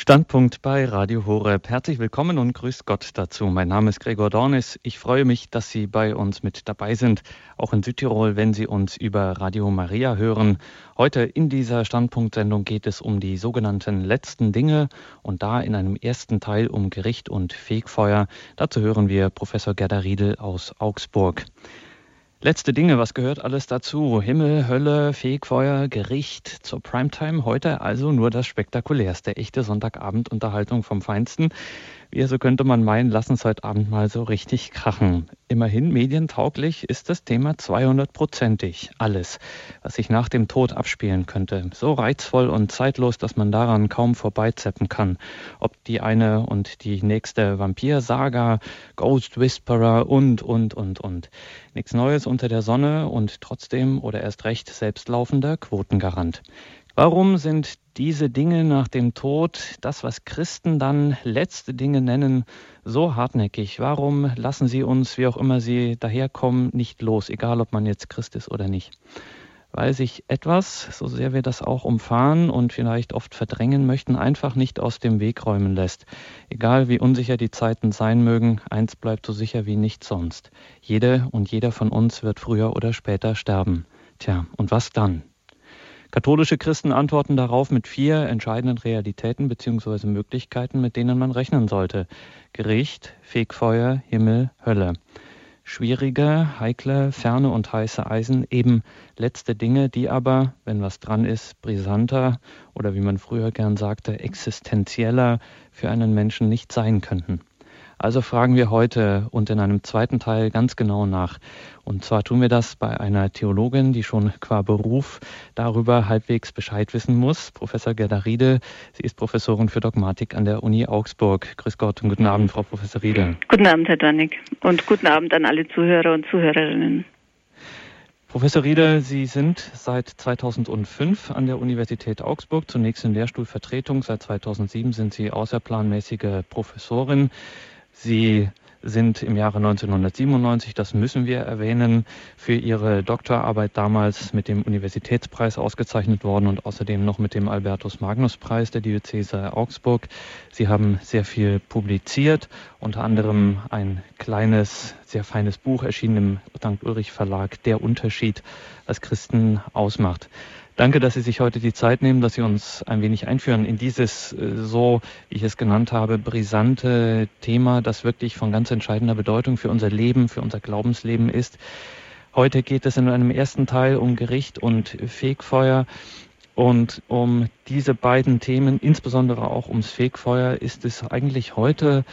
Standpunkt bei Radio Horeb. Herzlich willkommen und grüß Gott dazu. Mein Name ist Gregor Dornis. Ich freue mich, dass Sie bei uns mit dabei sind, auch in Südtirol, wenn Sie uns über Radio Maria hören. Heute in dieser Standpunktsendung geht es um die sogenannten letzten Dinge und da in einem ersten Teil um Gericht und Fegfeuer. Dazu hören wir Professor Gerda Riedel aus Augsburg. Letzte Dinge, was gehört alles dazu? Himmel, Hölle, Fegfeuer, Gericht zur Primetime. Heute also nur das Spektakulärste. Echte Sonntagabendunterhaltung vom Feinsten. Wir, so könnte man meinen, lassen es heute Abend mal so richtig krachen. Immerhin medientauglich ist das Thema 200-prozentig. Alles, was sich nach dem Tod abspielen könnte. So reizvoll und zeitlos, dass man daran kaum vorbeizeppen kann. Ob die eine und die nächste Vampir-Saga, Ghost Whisperer und, und, und, und. Nichts Neues unter der Sonne und trotzdem oder erst recht selbstlaufender Quotengarant. Warum sind diese Dinge nach dem Tod, das, was Christen dann letzte Dinge nennen, so hartnäckig? Warum lassen sie uns, wie auch immer sie daherkommen, nicht los, egal ob man jetzt Christ ist oder nicht? Weil sich etwas, so sehr wir das auch umfahren und vielleicht oft verdrängen möchten, einfach nicht aus dem Weg räumen lässt. Egal wie unsicher die Zeiten sein mögen, eins bleibt so sicher wie nichts sonst. Jede und jeder von uns wird früher oder später sterben. Tja, und was dann? Katholische Christen antworten darauf mit vier entscheidenden Realitäten bzw. Möglichkeiten, mit denen man rechnen sollte. Gericht, Fegfeuer, Himmel, Hölle. Schwierige, heikle, ferne und heiße Eisen, eben letzte Dinge, die aber, wenn was dran ist, brisanter oder wie man früher gern sagte, existenzieller für einen Menschen nicht sein könnten. Also fragen wir heute und in einem zweiten Teil ganz genau nach. Und zwar tun wir das bei einer Theologin, die schon qua Beruf darüber halbwegs Bescheid wissen muss, Professor Gerda Riede. Sie ist Professorin für Dogmatik an der Uni Augsburg. Grüß Gott und guten Abend, Frau Professor Riede. Guten Abend, Herr Danik. Und guten Abend an alle Zuhörer und Zuhörerinnen. Professor Riede, Sie sind seit 2005 an der Universität Augsburg, zunächst in Lehrstuhlvertretung. Seit 2007 sind Sie außerplanmäßige Professorin. Sie sind im Jahre 1997, das müssen wir erwähnen, für ihre Doktorarbeit damals mit dem Universitätspreis ausgezeichnet worden und außerdem noch mit dem Albertus Magnus Preis der Diözese Augsburg. Sie haben sehr viel publiziert, unter anderem ein kleines, sehr feines Buch erschienen im St. Ulrich Verlag, Der Unterschied, was Christen ausmacht. Danke, dass Sie sich heute die Zeit nehmen, dass Sie uns ein wenig einführen in dieses äh, so, wie ich es genannt habe, brisante Thema, das wirklich von ganz entscheidender Bedeutung für unser Leben, für unser Glaubensleben ist. Heute geht es in einem ersten Teil um Gericht und Fegfeuer. Und um diese beiden Themen, insbesondere auch ums Fegfeuer, ist es eigentlich heute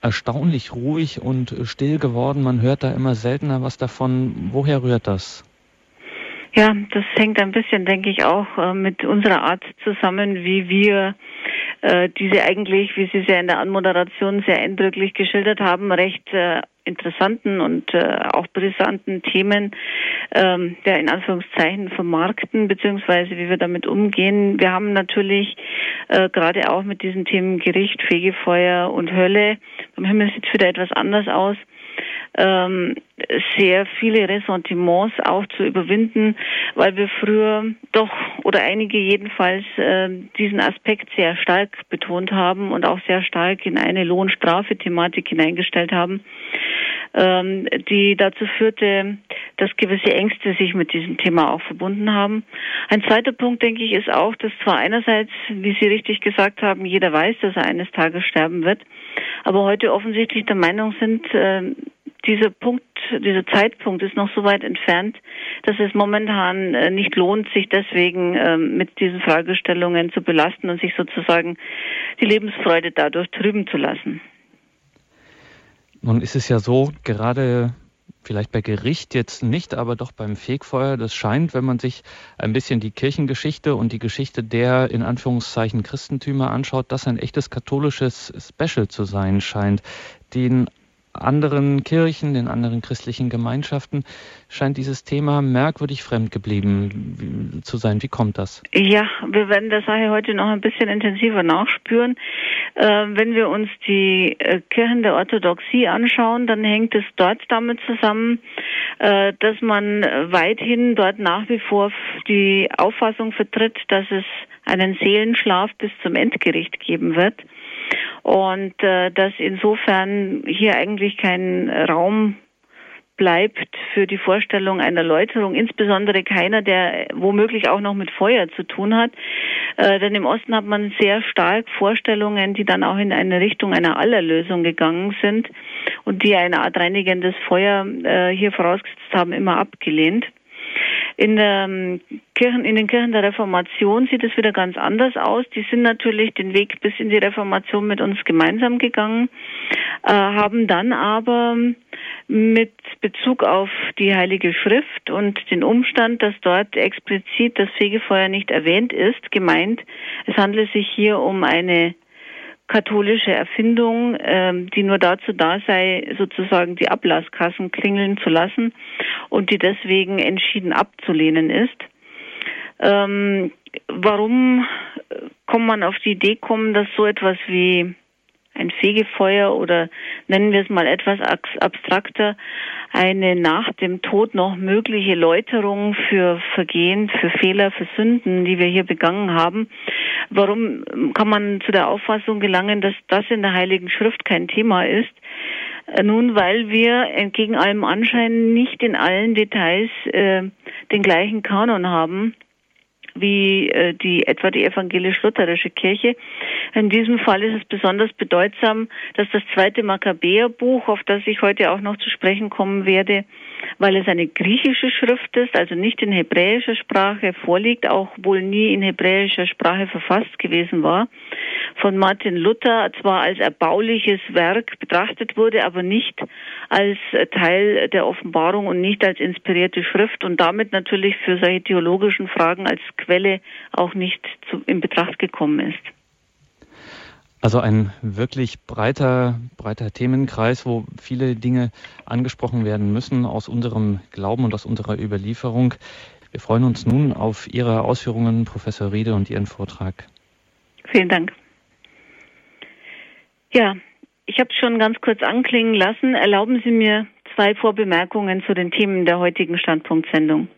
erstaunlich ruhig und still geworden. Man hört da immer seltener was davon. Woher rührt das? Ja, das hängt ein bisschen, denke ich, auch äh, mit unserer Art zusammen, wie wir äh, diese eigentlich, wie Sie es ja in der Anmoderation sehr eindrücklich geschildert haben, recht äh, interessanten und äh, auch brisanten Themen ähm, der in Anführungszeichen vermarkten, beziehungsweise wie wir damit umgehen. Wir haben natürlich äh, gerade auch mit diesen Themen Gericht, Fegefeuer und Hölle, beim Himmel sieht es wieder etwas anders aus, ähm, sehr viele Ressentiments auch zu überwinden, weil wir früher doch oder einige jedenfalls äh, diesen Aspekt sehr stark betont haben und auch sehr stark in eine Lohnstrafe-Thematik hineingestellt haben, ähm, die dazu führte, dass gewisse Ängste sich mit diesem Thema auch verbunden haben. Ein zweiter Punkt, denke ich, ist auch, dass zwar einerseits, wie Sie richtig gesagt haben, jeder weiß, dass er eines Tages sterben wird, aber heute offensichtlich der Meinung sind, äh, dieser Punkt, dieser Zeitpunkt ist noch so weit entfernt, dass es momentan äh, nicht lohnt, sich deswegen ähm, mit diesen Fragestellungen zu belasten und sich sozusagen die Lebensfreude dadurch trüben zu lassen. Nun ist es ja so, gerade vielleicht bei Gericht jetzt nicht, aber doch beim Fegfeuer, das scheint, wenn man sich ein bisschen die Kirchengeschichte und die Geschichte der in Anführungszeichen Christentümer anschaut, dass ein echtes katholisches Special zu sein scheint. Den anderen Kirchen, den anderen christlichen Gemeinschaften scheint dieses Thema merkwürdig fremd geblieben zu sein. Wie kommt das? Ja, wir werden der Sache heute noch ein bisschen intensiver nachspüren. Äh, wenn wir uns die äh, Kirchen der Orthodoxie anschauen, dann hängt es dort damit zusammen, äh, dass man weithin dort nach wie vor die Auffassung vertritt, dass es einen Seelenschlaf bis zum Endgericht geben wird und dass insofern hier eigentlich kein Raum bleibt für die Vorstellung einer Läuterung, insbesondere keiner, der womöglich auch noch mit Feuer zu tun hat. Äh, denn im Osten hat man sehr stark Vorstellungen, die dann auch in eine Richtung einer Allerlösung gegangen sind und die eine Art reinigendes Feuer äh, hier vorausgesetzt haben, immer abgelehnt. In, der, ähm, Kirchen, in den Kirchen der Reformation sieht es wieder ganz anders aus. Die sind natürlich den Weg bis in die Reformation mit uns gemeinsam gegangen, äh, haben dann aber mit Bezug auf die Heilige Schrift und den Umstand, dass dort explizit das Fegefeuer nicht erwähnt ist, gemeint, es handelt sich hier um eine katholische Erfindung, ähm, die nur dazu da sei, sozusagen die Ablasskassen klingeln zu lassen und die deswegen entschieden abzulehnen ist. Ähm, warum kann man auf die Idee kommen, dass so etwas wie ein Fegefeuer oder nennen wir es mal etwas abstrakter, eine nach dem Tod noch mögliche Läuterung für Vergehen, für Fehler, für Sünden, die wir hier begangen haben. Warum kann man zu der Auffassung gelangen, dass das in der Heiligen Schrift kein Thema ist? Äh, nun, weil wir entgegen allem Anschein nicht in allen Details äh, den gleichen Kanon haben wie äh, die etwa die evangelisch-lutherische Kirche. In diesem Fall ist es besonders bedeutsam, dass das zweite Makkabäerbuch, auf das ich heute auch noch zu sprechen kommen werde, weil es eine griechische Schrift ist, also nicht in hebräischer Sprache vorliegt, auch wohl nie in hebräischer Sprache verfasst gewesen war, von Martin Luther zwar als erbauliches Werk betrachtet wurde, aber nicht als Teil der Offenbarung und nicht als inspirierte Schrift und damit natürlich für solche theologischen Fragen als Quelle auch nicht zu, in Betracht gekommen ist. Also ein wirklich breiter, breiter Themenkreis, wo viele Dinge angesprochen werden müssen aus unserem Glauben und aus unserer Überlieferung. Wir freuen uns nun auf Ihre Ausführungen, Professor Riede, und Ihren Vortrag. Vielen Dank. Ja, ich habe es schon ganz kurz anklingen lassen. Erlauben Sie mir zwei Vorbemerkungen zu den Themen der heutigen Standpunktsendung.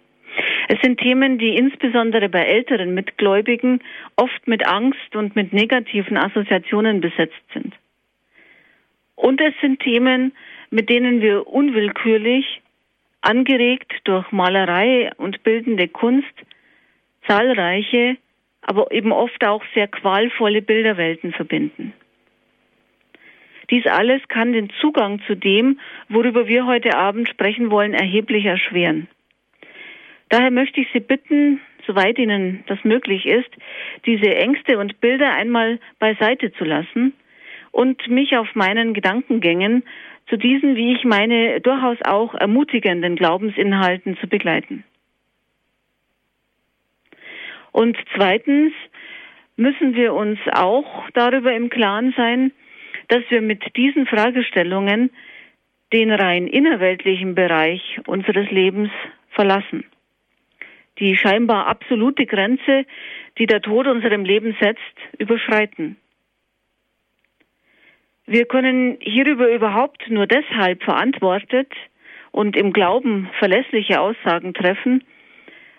Es sind Themen, die insbesondere bei älteren Mitgläubigen oft mit Angst und mit negativen Assoziationen besetzt sind. Und es sind Themen, mit denen wir unwillkürlich, angeregt durch Malerei und bildende Kunst, zahlreiche, aber eben oft auch sehr qualvolle Bilderwelten verbinden. Dies alles kann den Zugang zu dem, worüber wir heute Abend sprechen wollen, erheblich erschweren. Daher möchte ich Sie bitten, soweit Ihnen das möglich ist, diese Ängste und Bilder einmal beiseite zu lassen und mich auf meinen Gedankengängen zu diesen, wie ich meine, durchaus auch ermutigenden Glaubensinhalten zu begleiten. Und zweitens müssen wir uns auch darüber im Klaren sein, dass wir mit diesen Fragestellungen den rein innerweltlichen Bereich unseres Lebens verlassen die scheinbar absolute Grenze, die der Tod unserem Leben setzt, überschreiten. Wir können hierüber überhaupt nur deshalb verantwortet und im Glauben verlässliche Aussagen treffen,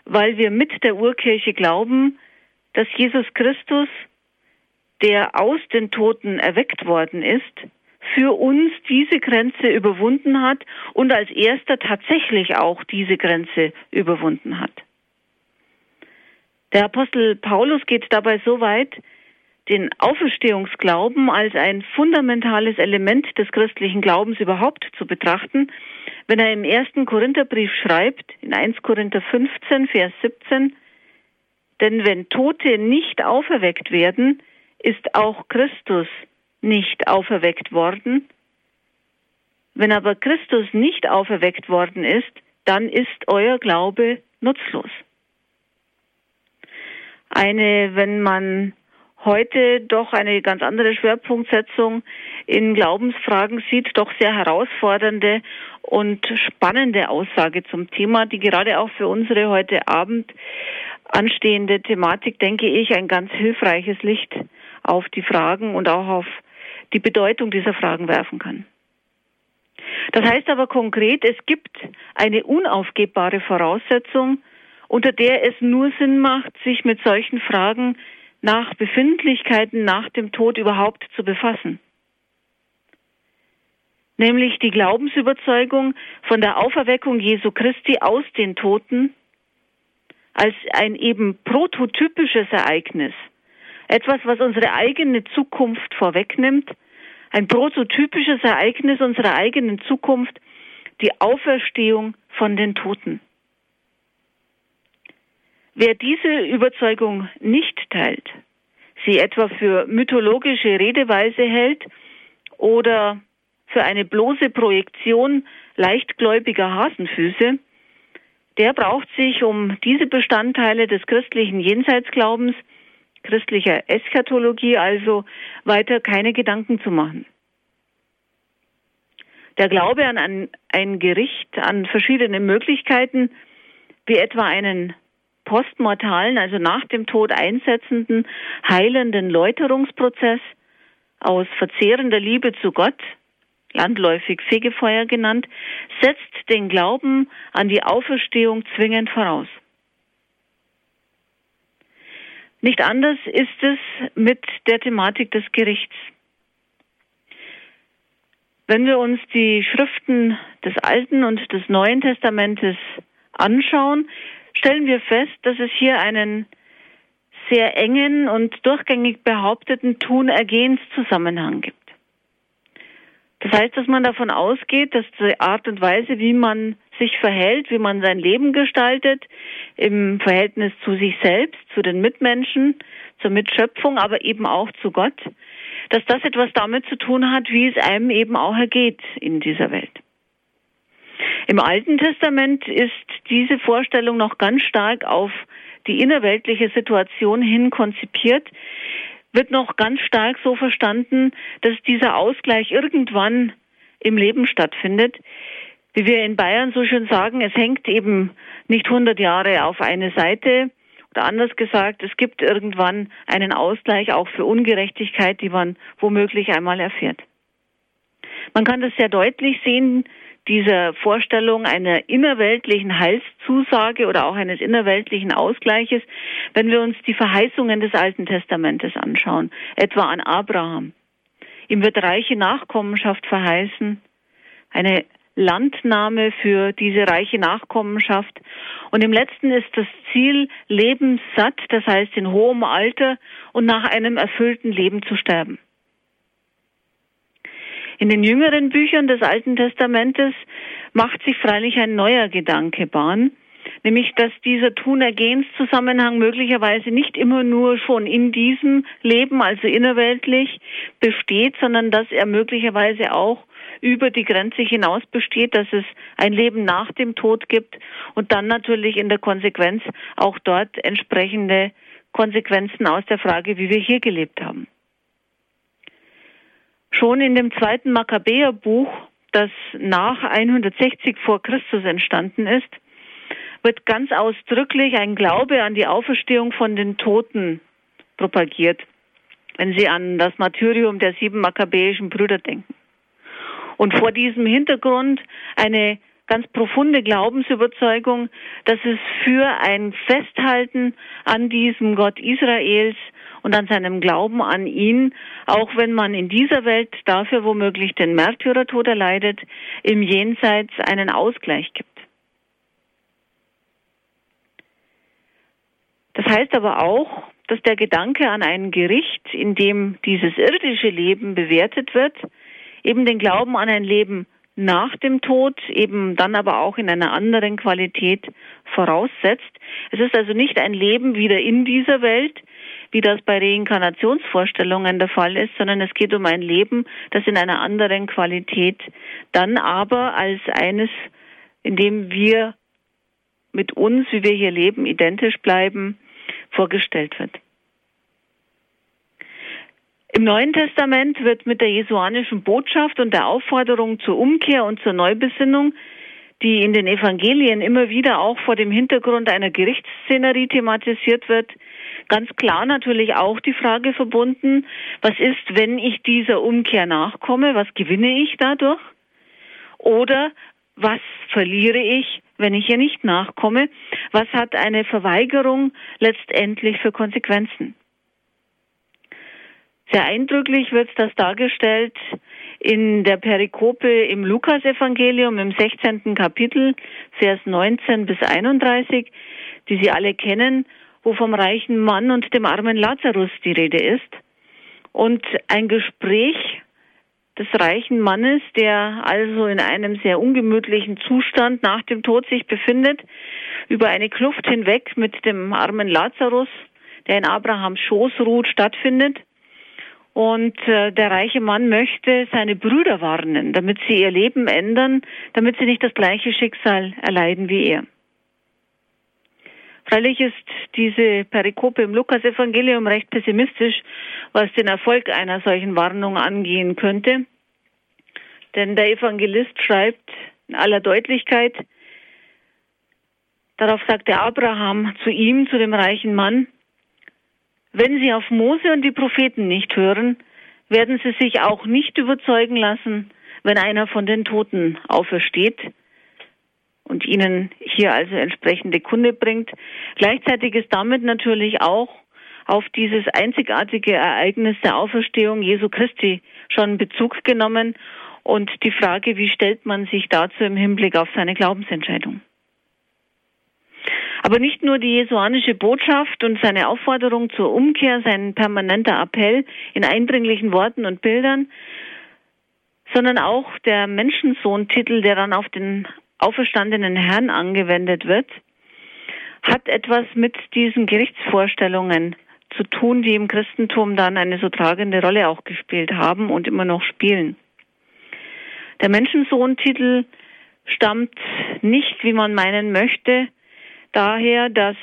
weil wir mit der Urkirche glauben, dass Jesus Christus, der aus den Toten erweckt worden ist, für uns diese Grenze überwunden hat und als erster tatsächlich auch diese Grenze überwunden hat. Der Apostel Paulus geht dabei so weit, den Auferstehungsglauben als ein fundamentales Element des christlichen Glaubens überhaupt zu betrachten, wenn er im ersten Korintherbrief schreibt, in 1 Korinther 15, Vers 17, denn wenn Tote nicht auferweckt werden, ist auch Christus nicht auferweckt worden. Wenn aber Christus nicht auferweckt worden ist, dann ist euer Glaube nutzlos eine, wenn man heute doch eine ganz andere Schwerpunktsetzung in Glaubensfragen sieht, doch sehr herausfordernde und spannende Aussage zum Thema, die gerade auch für unsere heute Abend anstehende Thematik, denke ich, ein ganz hilfreiches Licht auf die Fragen und auch auf die Bedeutung dieser Fragen werfen kann. Das heißt aber konkret, es gibt eine unaufgebbare Voraussetzung, unter der es nur Sinn macht, sich mit solchen Fragen nach Befindlichkeiten nach dem Tod überhaupt zu befassen. Nämlich die Glaubensüberzeugung von der Auferweckung Jesu Christi aus den Toten als ein eben prototypisches Ereignis, etwas, was unsere eigene Zukunft vorwegnimmt, ein prototypisches Ereignis unserer eigenen Zukunft, die Auferstehung von den Toten. Wer diese Überzeugung nicht teilt, sie etwa für mythologische Redeweise hält oder für eine bloße Projektion leichtgläubiger Hasenfüße, der braucht sich um diese Bestandteile des christlichen Jenseitsglaubens, christlicher Eschatologie also, weiter keine Gedanken zu machen. Der Glaube an ein, ein Gericht, an verschiedene Möglichkeiten, wie etwa einen postmortalen, also nach dem Tod einsetzenden, heilenden Läuterungsprozess aus verzehrender Liebe zu Gott, landläufig Fegefeuer genannt, setzt den Glauben an die Auferstehung zwingend voraus. Nicht anders ist es mit der Thematik des Gerichts. Wenn wir uns die Schriften des Alten und des Neuen Testamentes anschauen, stellen wir fest, dass es hier einen sehr engen und durchgängig behaupteten Tun-Ergehens-Zusammenhang gibt. Das heißt, dass man davon ausgeht, dass die Art und Weise, wie man sich verhält, wie man sein Leben gestaltet, im Verhältnis zu sich selbst, zu den Mitmenschen, zur Mitschöpfung, aber eben auch zu Gott, dass das etwas damit zu tun hat, wie es einem eben auch ergeht in dieser Welt. Im Alten Testament ist diese Vorstellung noch ganz stark auf die innerweltliche Situation hin konzipiert, wird noch ganz stark so verstanden, dass dieser Ausgleich irgendwann im Leben stattfindet. Wie wir in Bayern so schön sagen, es hängt eben nicht 100 Jahre auf eine Seite. Oder anders gesagt, es gibt irgendwann einen Ausgleich auch für Ungerechtigkeit, die man womöglich einmal erfährt. Man kann das sehr deutlich sehen, dieser Vorstellung einer innerweltlichen Heilszusage oder auch eines innerweltlichen Ausgleiches, wenn wir uns die Verheißungen des Alten Testamentes anschauen, etwa an Abraham. Ihm wird reiche Nachkommenschaft verheißen, eine Landnahme für diese reiche Nachkommenschaft. Und im letzten ist das Ziel lebenssatt, das heißt in hohem Alter und nach einem erfüllten Leben zu sterben. In den jüngeren Büchern des Alten Testamentes macht sich freilich ein neuer Gedanke Bahn, nämlich dass dieser Tun-Ergehens-Zusammenhang möglicherweise nicht immer nur schon in diesem Leben, also innerweltlich, besteht, sondern dass er möglicherweise auch über die Grenze hinaus besteht, dass es ein Leben nach dem Tod gibt und dann natürlich in der Konsequenz auch dort entsprechende Konsequenzen aus der Frage, wie wir hier gelebt haben. Schon in dem zweiten Makkabäerbuch, das nach 160 vor Christus entstanden ist, wird ganz ausdrücklich ein Glaube an die Auferstehung von den Toten propagiert, wenn Sie an das Martyrium der sieben makkabäischen Brüder denken. Und vor diesem Hintergrund eine ganz profunde Glaubensüberzeugung, dass es für ein Festhalten an diesem Gott Israels und an seinem Glauben an ihn, auch wenn man in dieser Welt dafür womöglich den Märtyrertod erleidet, im Jenseits einen Ausgleich gibt. Das heißt aber auch, dass der Gedanke an ein Gericht, in dem dieses irdische Leben bewertet wird, eben den Glauben an ein Leben nach dem Tod, eben dann aber auch in einer anderen Qualität voraussetzt. Es ist also nicht ein Leben wieder in dieser Welt, wie das bei Reinkarnationsvorstellungen der Fall ist, sondern es geht um ein Leben, das in einer anderen Qualität dann aber als eines, in dem wir mit uns, wie wir hier leben, identisch bleiben, vorgestellt wird. Im Neuen Testament wird mit der jesuanischen Botschaft und der Aufforderung zur Umkehr und zur Neubesinnung, die in den Evangelien immer wieder auch vor dem Hintergrund einer Gerichtsszenerie thematisiert wird, ganz klar natürlich auch die Frage verbunden, was ist, wenn ich dieser Umkehr nachkomme, was gewinne ich dadurch? Oder was verliere ich, wenn ich ihr nicht nachkomme? Was hat eine Verweigerung letztendlich für Konsequenzen? Sehr eindrücklich wird das dargestellt in der Perikope im Lukasevangelium im 16. Kapitel, Vers 19 bis 31, die Sie alle kennen, wo vom reichen Mann und dem armen Lazarus die Rede ist. Und ein Gespräch des reichen Mannes, der also in einem sehr ungemütlichen Zustand nach dem Tod sich befindet, über eine Kluft hinweg mit dem armen Lazarus, der in Abrahams Schoß ruht, stattfindet. Und äh, der reiche Mann möchte seine Brüder warnen, damit sie ihr Leben ändern, damit sie nicht das gleiche Schicksal erleiden wie er. Freilich ist diese Perikope im Lukas-Evangelium recht pessimistisch, was den Erfolg einer solchen Warnung angehen könnte. Denn der Evangelist schreibt in aller Deutlichkeit, darauf sagte Abraham zu ihm, zu dem reichen Mann, wenn sie auf Mose und die Propheten nicht hören, werden sie sich auch nicht überzeugen lassen, wenn einer von den Toten aufersteht und ihnen hier also entsprechende Kunde bringt. Gleichzeitig ist damit natürlich auch auf dieses einzigartige Ereignis der Auferstehung Jesu Christi schon Bezug genommen und die Frage, wie stellt man sich dazu im Hinblick auf seine Glaubensentscheidung. Aber nicht nur die jesuanische Botschaft und seine Aufforderung zur Umkehr, sein permanenter Appell in eindringlichen Worten und Bildern, sondern auch der Menschensohn-Titel, der dann auf den auferstandenen Herrn angewendet wird, hat etwas mit diesen Gerichtsvorstellungen zu tun, die im Christentum dann eine so tragende Rolle auch gespielt haben und immer noch spielen. Der Menschensohn-Titel stammt nicht, wie man meinen möchte, daher, dass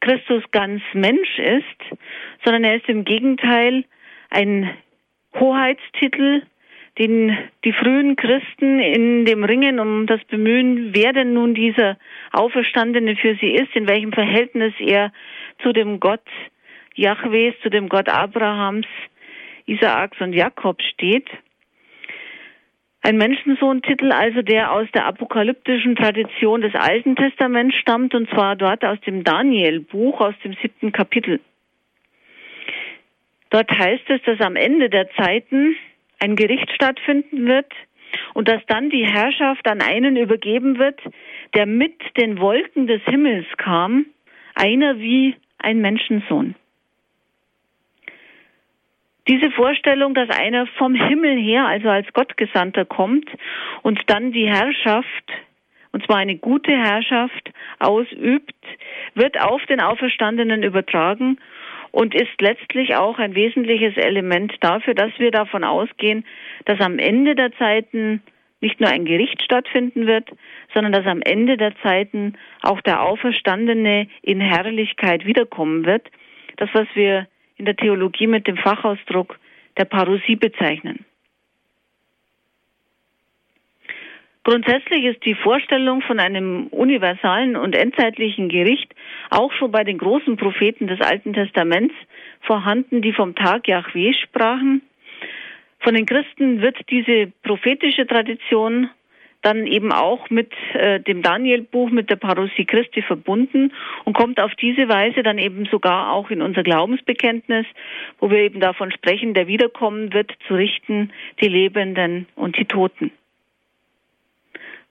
Christus ganz Mensch ist, sondern er ist im Gegenteil ein Hoheitstitel, den die frühen Christen in dem Ringen um das Bemühen, wer denn nun dieser Auferstandene für sie ist, in welchem Verhältnis er zu dem Gott Jahwes, zu dem Gott Abrahams, Isaaks und Jakobs steht. Ein Menschensohn-Titel also, der aus der apokalyptischen Tradition des Alten Testaments stammt, und zwar dort aus dem Daniel-Buch, aus dem siebten Kapitel. Dort heißt es, dass am Ende der Zeiten ein Gericht stattfinden wird und dass dann die Herrschaft an einen übergeben wird, der mit den Wolken des Himmels kam, einer wie ein Menschensohn. Diese Vorstellung, dass einer vom Himmel her, also als Gottgesandter kommt und dann die Herrschaft, und zwar eine gute Herrschaft, ausübt, wird auf den Auferstandenen übertragen und ist letztlich auch ein wesentliches Element dafür, dass wir davon ausgehen, dass am Ende der Zeiten nicht nur ein Gericht stattfinden wird, sondern dass am Ende der Zeiten auch der Auferstandene in Herrlichkeit wiederkommen wird. Das, was wir in der Theologie mit dem Fachausdruck der Parousie bezeichnen. Grundsätzlich ist die Vorstellung von einem universalen und endzeitlichen Gericht auch schon bei den großen Propheten des Alten Testaments vorhanden, die vom Tag Yahweh sprachen. Von den Christen wird diese prophetische Tradition dann eben auch mit äh, dem Daniel-Buch, mit der Parousie Christi verbunden und kommt auf diese Weise dann eben sogar auch in unser Glaubensbekenntnis, wo wir eben davon sprechen, der wiederkommen wird, zu richten die Lebenden und die Toten.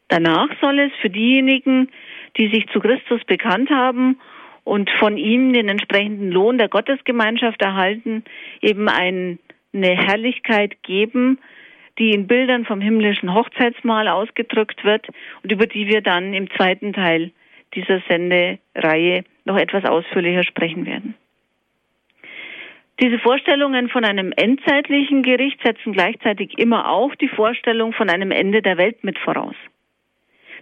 Danach soll es für diejenigen, die sich zu Christus bekannt haben und von ihm den entsprechenden Lohn der Gottesgemeinschaft erhalten, eben eine Herrlichkeit geben, die in Bildern vom himmlischen Hochzeitsmahl ausgedrückt wird und über die wir dann im zweiten Teil dieser Sendereihe noch etwas ausführlicher sprechen werden. Diese Vorstellungen von einem endzeitlichen Gericht setzen gleichzeitig immer auch die Vorstellung von einem Ende der Welt mit voraus.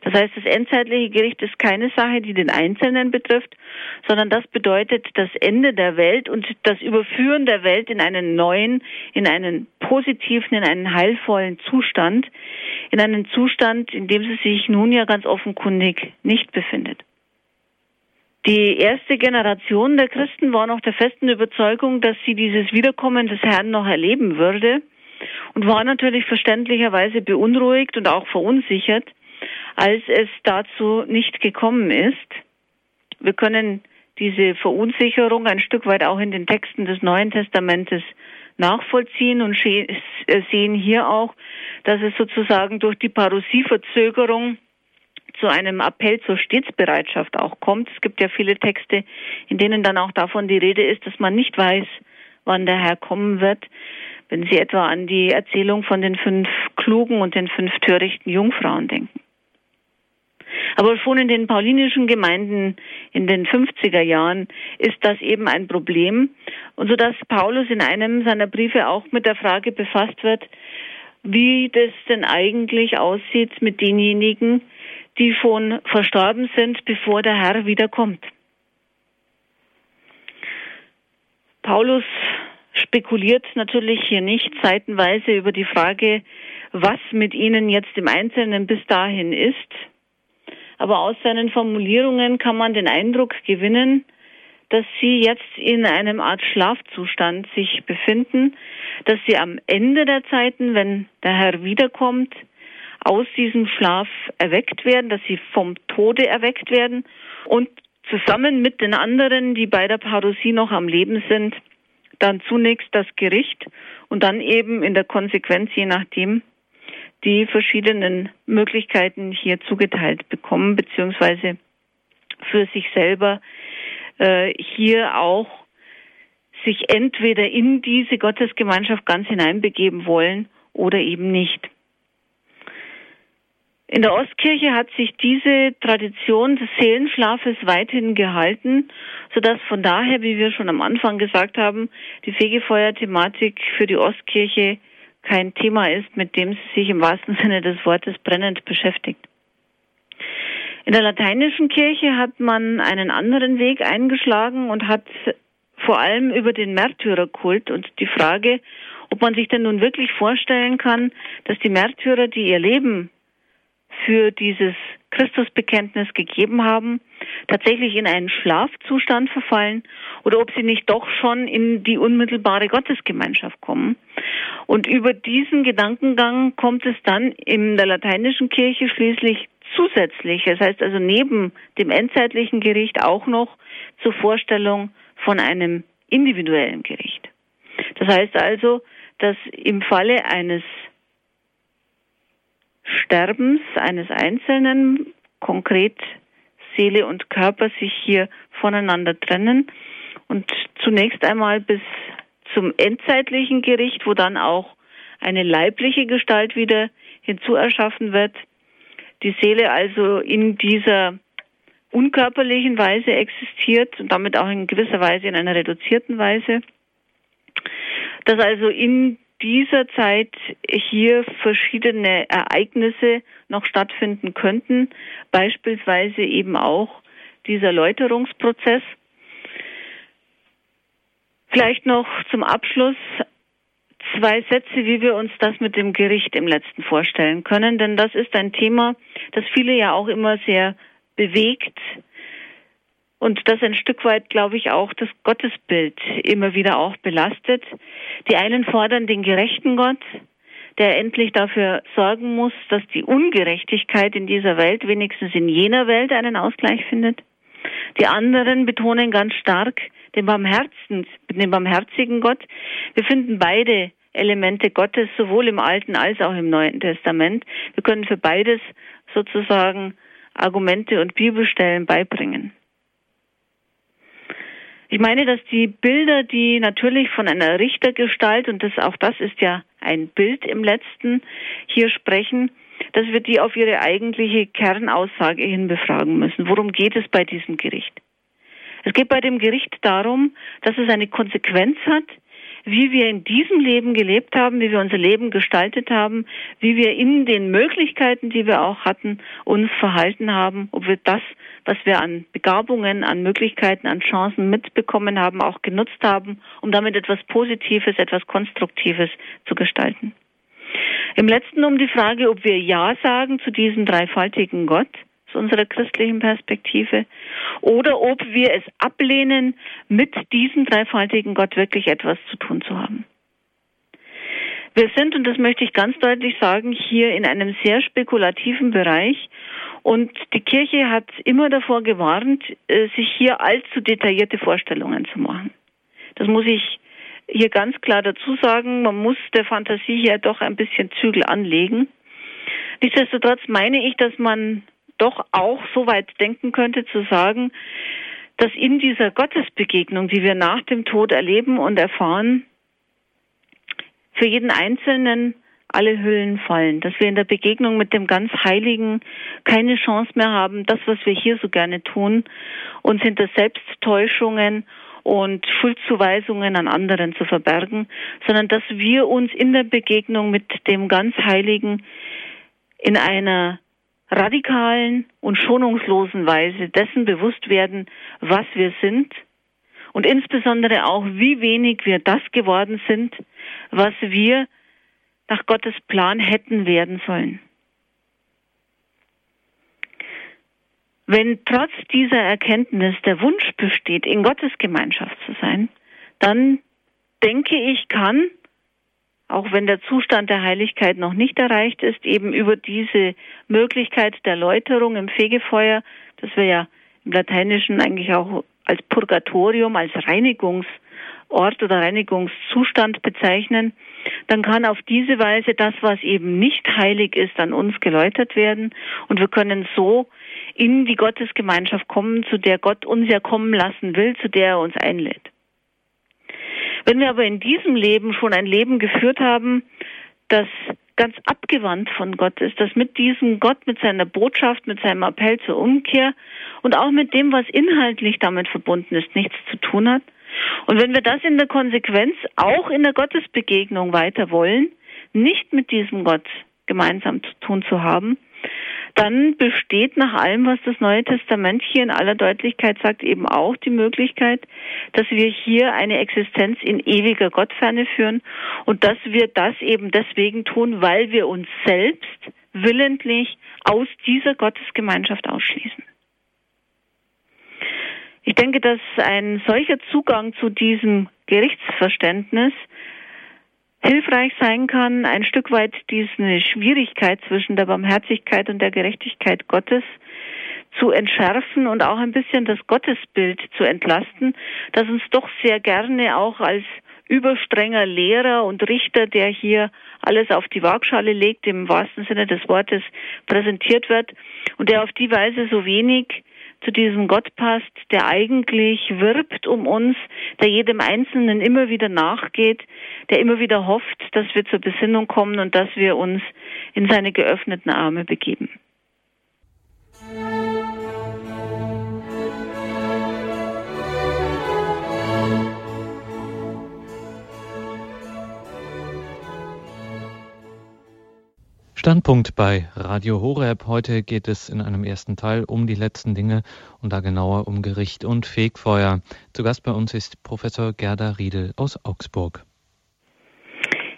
Das heißt, das endzeitliche Gericht ist keine Sache, die den Einzelnen betrifft, sondern das bedeutet das Ende der Welt und das Überführen der Welt in einen neuen, in einen positiven, in einen heilvollen Zustand, in einen Zustand, in dem sie sich nun ja ganz offenkundig nicht befindet. Die erste Generation der Christen war noch der festen Überzeugung, dass sie dieses Wiederkommen des Herrn noch erleben würde und war natürlich verständlicherweise beunruhigt und auch verunsichert, als es dazu nicht gekommen ist. Wir können diese Verunsicherung ein Stück weit auch in den Texten des Neuen Testamentes nachvollziehen und äh, sehen hier auch, dass es sozusagen durch die Parosieverzögerung zu einem Appell zur Stetsbereitschaft auch kommt. Es gibt ja viele Texte, in denen dann auch davon die Rede ist, dass man nicht weiß, wann der Herr kommen wird. Wenn Sie etwa an die Erzählung von den fünf klugen und den fünf törichten Jungfrauen denken. Aber schon in den paulinischen Gemeinden in den 50er Jahren ist das eben ein Problem. Und so dass Paulus in einem seiner Briefe auch mit der Frage befasst wird, wie das denn eigentlich aussieht mit denjenigen, die schon verstorben sind, bevor der Herr wiederkommt. Paulus spekuliert natürlich hier nicht seitenweise über die Frage, was mit ihnen jetzt im Einzelnen bis dahin ist. Aber aus seinen Formulierungen kann man den Eindruck gewinnen, dass sie jetzt in einem Art Schlafzustand sich befinden, dass sie am Ende der Zeiten, wenn der Herr wiederkommt, aus diesem Schlaf erweckt werden, dass sie vom Tode erweckt werden und zusammen mit den anderen, die bei der Parousie noch am Leben sind, dann zunächst das Gericht und dann eben in der Konsequenz, je nachdem, die verschiedenen Möglichkeiten hier zugeteilt bekommen, beziehungsweise für sich selber äh, hier auch sich entweder in diese Gottesgemeinschaft ganz hineinbegeben wollen oder eben nicht. In der Ostkirche hat sich diese Tradition des Seelenschlafes weithin gehalten, sodass von daher, wie wir schon am Anfang gesagt haben, die Fegefeuer-Thematik für die Ostkirche kein Thema ist, mit dem sie sich im wahrsten Sinne des Wortes brennend beschäftigt. In der lateinischen Kirche hat man einen anderen Weg eingeschlagen und hat vor allem über den Märtyrerkult und die Frage, ob man sich denn nun wirklich vorstellen kann, dass die Märtyrer, die ihr Leben für dieses Christusbekenntnis gegeben haben, tatsächlich in einen Schlafzustand verfallen oder ob sie nicht doch schon in die unmittelbare Gottesgemeinschaft kommen. Und über diesen Gedankengang kommt es dann in der lateinischen Kirche schließlich zusätzlich, das heißt also neben dem endzeitlichen Gericht auch noch zur Vorstellung von einem individuellen Gericht. Das heißt also, dass im Falle eines Sterbens eines Einzelnen, konkret Seele und Körper, sich hier voneinander trennen. Und zunächst einmal bis zum endzeitlichen Gericht, wo dann auch eine leibliche Gestalt wieder hinzuerschaffen wird, die Seele also in dieser unkörperlichen Weise existiert und damit auch in gewisser Weise in einer reduzierten Weise, dass also in dieser Zeit hier verschiedene Ereignisse noch stattfinden könnten, beispielsweise eben auch dieser Läuterungsprozess. Vielleicht noch zum Abschluss zwei Sätze, wie wir uns das mit dem Gericht im letzten vorstellen können, denn das ist ein Thema, das viele ja auch immer sehr bewegt, und das ein Stück weit, glaube ich, auch das Gottesbild immer wieder auch belastet. Die einen fordern den gerechten Gott, der endlich dafür sorgen muss, dass die Ungerechtigkeit in dieser Welt wenigstens in jener Welt einen Ausgleich findet. Die anderen betonen ganz stark den, den barmherzigen Gott. Wir finden beide Elemente Gottes sowohl im Alten als auch im Neuen Testament. Wir können für beides sozusagen Argumente und Bibelstellen beibringen. Ich meine, dass die Bilder, die natürlich von einer Richtergestalt, und das, auch das ist ja ein Bild im letzten, hier sprechen, dass wir die auf ihre eigentliche Kernaussage hin befragen müssen. Worum geht es bei diesem Gericht? Es geht bei dem Gericht darum, dass es eine Konsequenz hat, wie wir in diesem Leben gelebt haben, wie wir unser Leben gestaltet haben, wie wir in den Möglichkeiten, die wir auch hatten, uns verhalten haben, ob wir das, was wir an Begabungen, an Möglichkeiten, an Chancen mitbekommen haben, auch genutzt haben, um damit etwas Positives, etwas Konstruktives zu gestalten. Im letzten um die Frage, ob wir Ja sagen zu diesem dreifaltigen Gott, aus unserer christlichen Perspektive, oder ob wir es ablehnen, mit diesem dreifaltigen Gott wirklich etwas zu tun zu haben. Wir sind, und das möchte ich ganz deutlich sagen, hier in einem sehr spekulativen Bereich. Und die Kirche hat immer davor gewarnt, äh, sich hier allzu detaillierte Vorstellungen zu machen. Das muss ich hier ganz klar dazu sagen. Man muss der Fantasie hier doch ein bisschen Zügel anlegen. Nichtsdestotrotz meine ich, dass man doch auch so weit denken könnte zu sagen, dass in dieser Gottesbegegnung, die wir nach dem Tod erleben und erfahren, für jeden Einzelnen alle Hüllen fallen, dass wir in der Begegnung mit dem ganz Heiligen keine Chance mehr haben, das, was wir hier so gerne tun, uns hinter Selbsttäuschungen und Schuldzuweisungen an anderen zu verbergen, sondern dass wir uns in der Begegnung mit dem ganz Heiligen in einer radikalen und schonungslosen Weise dessen bewusst werden, was wir sind und insbesondere auch, wie wenig wir das geworden sind, was wir nach Gottes Plan hätten werden sollen. Wenn trotz dieser Erkenntnis der Wunsch besteht, in Gottes Gemeinschaft zu sein, dann denke ich, kann, auch wenn der Zustand der Heiligkeit noch nicht erreicht ist, eben über diese Möglichkeit der Läuterung im Fegefeuer, das wir ja im Lateinischen eigentlich auch als Purgatorium, als Reinigungsort oder Reinigungszustand bezeichnen, dann kann auf diese Weise das, was eben nicht heilig ist, an uns geläutert werden und wir können so in die Gottesgemeinschaft kommen, zu der Gott uns ja kommen lassen will, zu der er uns einlädt. Wenn wir aber in diesem Leben schon ein Leben geführt haben, das ganz abgewandt von Gott ist, das mit diesem Gott, mit seiner Botschaft, mit seinem Appell zur Umkehr und auch mit dem, was inhaltlich damit verbunden ist, nichts zu tun hat. Und wenn wir das in der Konsequenz auch in der Gottesbegegnung weiter wollen, nicht mit diesem Gott gemeinsam zu tun zu haben, dann besteht nach allem, was das Neue Testament hier in aller Deutlichkeit sagt, eben auch die Möglichkeit, dass wir hier eine Existenz in ewiger Gottferne führen und dass wir das eben deswegen tun, weil wir uns selbst willentlich aus dieser Gottesgemeinschaft ausschließen. Ich denke, dass ein solcher Zugang zu diesem Gerichtsverständnis hilfreich sein kann, ein Stück weit diese Schwierigkeit zwischen der Barmherzigkeit und der Gerechtigkeit Gottes zu entschärfen und auch ein bisschen das Gottesbild zu entlasten, das uns doch sehr gerne auch als überstrenger Lehrer und Richter, der hier alles auf die Waagschale legt, im wahrsten Sinne des Wortes präsentiert wird und der auf die Weise so wenig zu diesem Gott passt, der eigentlich wirbt um uns, der jedem Einzelnen immer wieder nachgeht, der immer wieder hofft, dass wir zur Besinnung kommen und dass wir uns in seine geöffneten Arme begeben. Standpunkt bei Radio Horeb. Heute geht es in einem ersten Teil um die letzten Dinge und da genauer um Gericht und Fegfeuer. Zu Gast bei uns ist Professor Gerda Riedel aus Augsburg.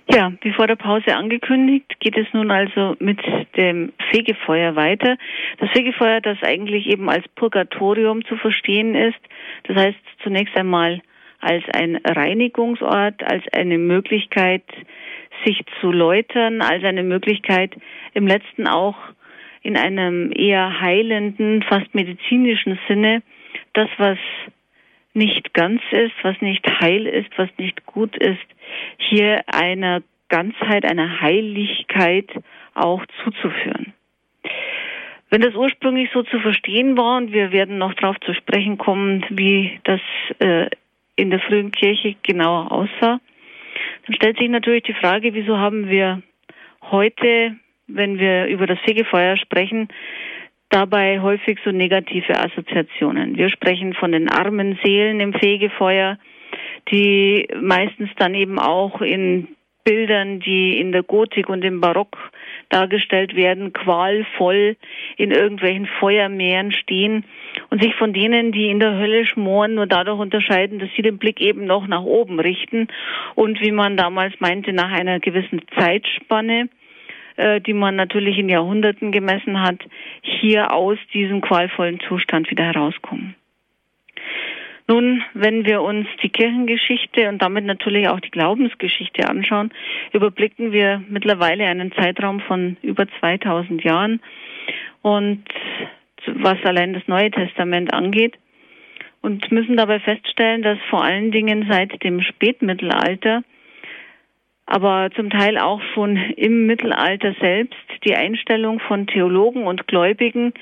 Ja, wie vor der Pause angekündigt, geht es nun also mit dem Fegefeuer weiter. Das Fegefeuer, das eigentlich eben als Purgatorium zu verstehen ist, das heißt zunächst einmal als ein Reinigungsort, als eine Möglichkeit, sich zu läutern als eine Möglichkeit, im letzten auch in einem eher heilenden, fast medizinischen Sinne, das, was nicht ganz ist, was nicht heil ist, was nicht gut ist, hier einer Ganzheit, einer Heiligkeit auch zuzuführen. Wenn das ursprünglich so zu verstehen war, und wir werden noch darauf zu sprechen kommen, wie das äh, in der frühen Kirche genauer aussah, dann stellt sich natürlich die Frage, wieso haben wir heute, wenn wir über das Fegefeuer sprechen, dabei häufig so negative Assoziationen. Wir sprechen von den armen Seelen im Fegefeuer, die meistens dann eben auch in Bildern, die in der Gotik und im Barock dargestellt werden, qualvoll in irgendwelchen Feuermeeren stehen und sich von denen, die in der Hölle schmoren, nur dadurch unterscheiden, dass sie den Blick eben noch nach oben richten und wie man damals meinte, nach einer gewissen Zeitspanne äh, die man natürlich in Jahrhunderten gemessen hat, hier aus diesem qualvollen Zustand wieder herauskommen. Nun, wenn wir uns die Kirchengeschichte und damit natürlich auch die Glaubensgeschichte anschauen, überblicken wir mittlerweile einen Zeitraum von über 2000 Jahren. Und was allein das Neue Testament angeht, und müssen dabei feststellen, dass vor allen Dingen seit dem Spätmittelalter, aber zum Teil auch schon im Mittelalter selbst, die Einstellung von Theologen und Gläubigen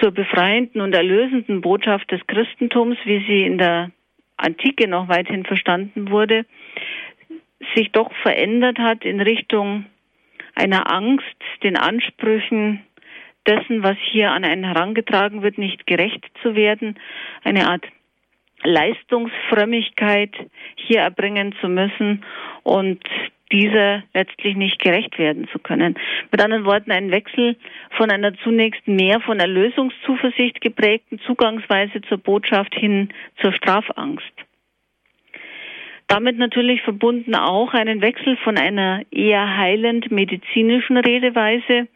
zur befreienden und erlösenden Botschaft des Christentums, wie sie in der Antike noch weithin verstanden wurde, sich doch verändert hat in Richtung einer Angst, den Ansprüchen dessen, was hier an einen herangetragen wird, nicht gerecht zu werden, eine Art Leistungsfrömmigkeit hier erbringen zu müssen und dieser letztlich nicht gerecht werden zu können. Mit anderen Worten, ein Wechsel von einer zunächst mehr von Erlösungszuversicht geprägten Zugangsweise zur Botschaft hin zur Strafangst. Damit natürlich verbunden auch einen Wechsel von einer eher heilend medizinischen Redeweise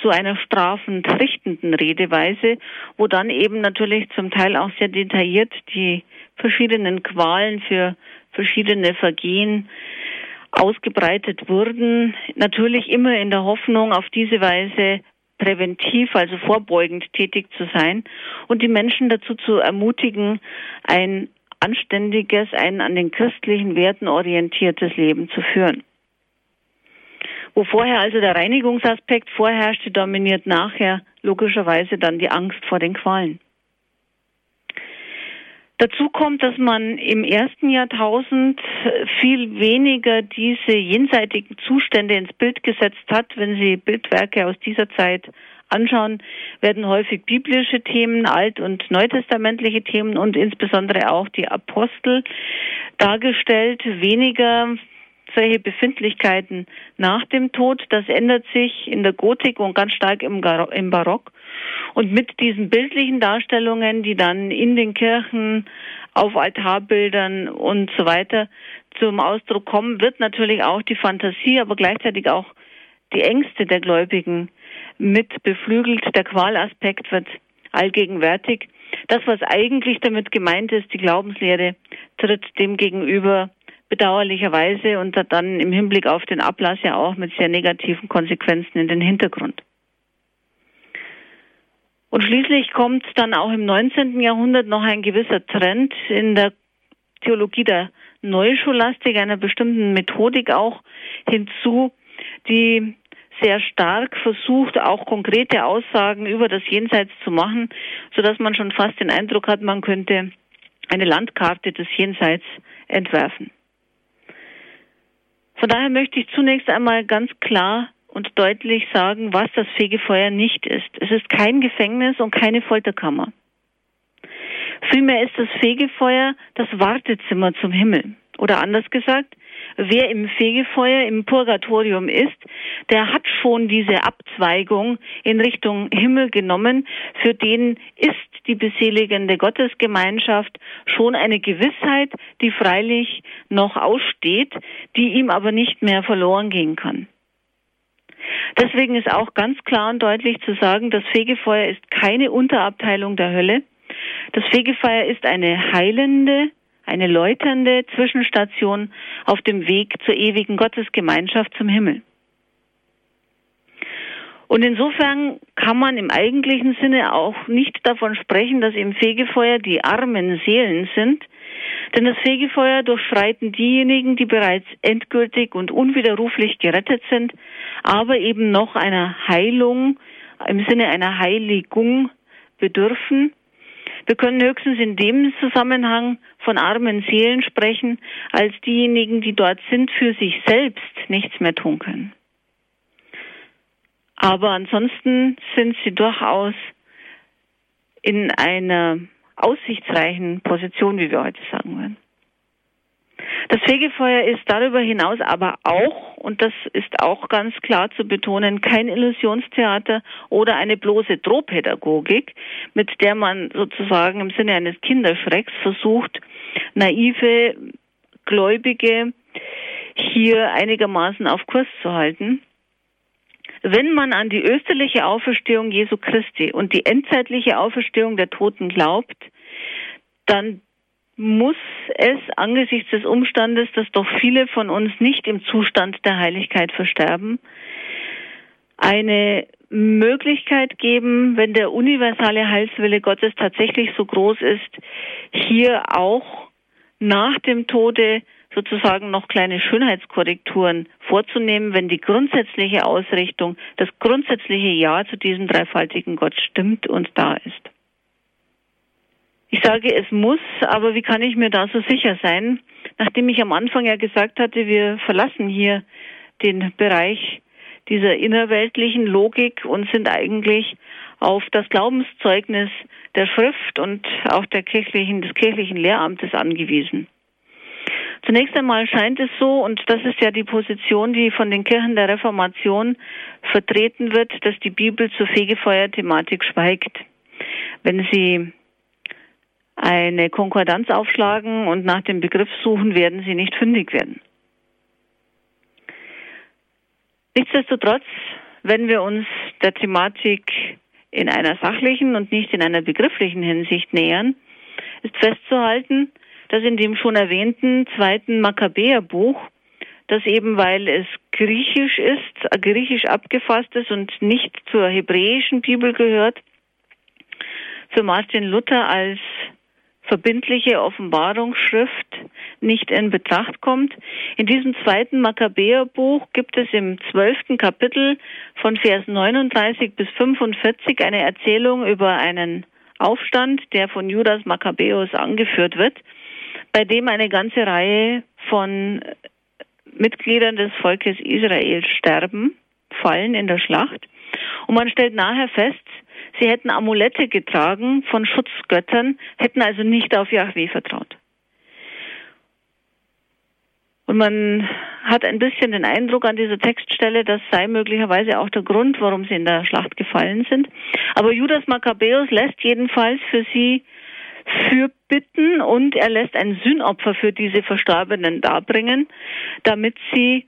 zu einer strafend richtenden Redeweise, wo dann eben natürlich zum Teil auch sehr detailliert die verschiedenen Qualen für verschiedene Vergehen ausgebreitet wurden, natürlich immer in der Hoffnung, auf diese Weise präventiv, also vorbeugend tätig zu sein und die Menschen dazu zu ermutigen, ein anständiges, ein an den christlichen Werten orientiertes Leben zu führen. Wo vorher also der Reinigungsaspekt vorherrschte, dominiert nachher logischerweise dann die Angst vor den Qualen. Dazu kommt, dass man im ersten Jahrtausend viel weniger diese jenseitigen Zustände ins Bild gesetzt hat. Wenn Sie Bildwerke aus dieser Zeit anschauen, werden häufig biblische Themen, alt- und neutestamentliche Themen und insbesondere auch die Apostel dargestellt, weniger solche Befindlichkeiten nach dem Tod. Das ändert sich in der Gotik und ganz stark im, Barock. Und mit diesen bildlichen Darstellungen, die dann in den Kirchen auf Altarbildern und so weiter zum Ausdruck kommen, wird natürlich auch die Fantasie, aber gleichzeitig auch die Ängste der Gläubigen mit beflügelt. Der Qualaspekt wird allgegenwärtig. Das, was eigentlich damit gemeint ist, die Glaubenslehre, tritt dem gegenüber bedauerlicherweise und dann im Hinblick auf den Ablass ja auch mit sehr negativen Konsequenzen in den Hintergrund. Und schließlich kommt dann auch im 19. Jahrhundert noch ein gewisser Trend in der Theologie der Neuscholastik, einer bestimmten Methodik auch hinzu, die sehr stark versucht, auch konkrete Aussagen über das Jenseits zu machen, so dass man schon fast den Eindruck hat, man könnte eine Landkarte des Jenseits entwerfen. Von daher möchte ich zunächst einmal ganz klar und deutlich sagen, was das Fegefeuer nicht ist. Es ist kein Gefängnis und keine Folterkammer. Vielmehr ist das Fegefeuer das Wartezimmer zum Himmel. Oder anders gesagt, wer im Fegefeuer im Purgatorium ist, der hat schon diese Abzweigung in Richtung Himmel genommen. Für den ist die beseligende Gottesgemeinschaft schon eine Gewissheit, die freilich noch aussteht, die ihm aber nicht mehr verloren gehen kann. Deswegen ist auch ganz klar und deutlich zu sagen, das Fegefeuer ist keine Unterabteilung der Hölle. Das Fegefeuer ist eine heilende, eine läuternde Zwischenstation auf dem Weg zur ewigen Gottesgemeinschaft zum Himmel. Und insofern kann man im eigentlichen Sinne auch nicht davon sprechen, dass im Fegefeuer die armen Seelen sind, denn das Fegefeuer durchschreiten diejenigen, die bereits endgültig und unwiderruflich gerettet sind, aber eben noch einer Heilung im Sinne einer Heiligung bedürfen. Wir können höchstens in dem Zusammenhang von armen Seelen sprechen, als diejenigen, die dort sind, für sich selbst nichts mehr tun können. Aber ansonsten sind sie durchaus in einer aussichtsreichen Position, wie wir heute sagen würden. Das Fegefeuer ist darüber hinaus aber auch, und das ist auch ganz klar zu betonen, kein Illusionstheater oder eine bloße Drohpädagogik, mit der man sozusagen im Sinne eines Kinderschrecks versucht, naive Gläubige hier einigermaßen auf Kurs zu halten. wenn man an die österliche Auferstehung Jesu Christi und die endzeitliche Auferstehung der Toten glaubt, dann muss es angesichts des Umstandes, dass doch viele von uns nicht im Zustand der Heiligkeit versterben, eine Möglichkeit geben, wenn der universale Heilswille Gottes tatsächlich so groß ist, hier auch nach dem Tode sozusagen noch kleine Schönheitskorrekturen vorzunehmen, wenn die grundsätzliche Ausrichtung, das grundsätzliche Ja zu diesem dreifaltigen Gott stimmt und da ist. Ich sage, es muss, aber wie kann ich mir da so sicher sein? Nachdem ich am Anfang ja gesagt hatte, wir verlassen hier den Bereich dieser innerweltlichen Logik und sind eigentlich auf das Glaubenszeugnis der Schrift und auch der kirchlichen, des kirchlichen Lehramtes angewiesen. Zunächst einmal scheint es so, und das ist ja die Position, die von den Kirchen der Reformation vertreten wird, dass die Bibel zur Fegefeuer-Thematik schweigt. Wenn Sie eine Konkordanz aufschlagen und nach dem Begriff suchen, werden Sie nicht fündig werden. Nichtsdestotrotz, wenn wir uns der Thematik in einer sachlichen und nicht in einer begrifflichen Hinsicht nähern, ist festzuhalten, dass in dem schon erwähnten zweiten Makkabäerbuch, das eben weil es griechisch ist, griechisch abgefasst ist und nicht zur hebräischen Bibel gehört, für Martin Luther als verbindliche Offenbarungsschrift nicht in Betracht kommt. In diesem zweiten Makkabäerbuch gibt es im zwölften Kapitel von Vers 39 bis 45 eine Erzählung über einen Aufstand, der von Judas Makkabäus angeführt wird, bei dem eine ganze Reihe von Mitgliedern des Volkes Israel sterben, fallen in der Schlacht. Und man stellt nachher fest, Sie hätten Amulette getragen von Schutzgöttern, hätten also nicht auf Yahweh vertraut. Und man hat ein bisschen den Eindruck an dieser Textstelle, das sei möglicherweise auch der Grund, warum sie in der Schlacht gefallen sind. Aber Judas Makkabäus lässt jedenfalls für sie fürbitten und er lässt ein Sühnopfer für diese Verstorbenen darbringen, damit sie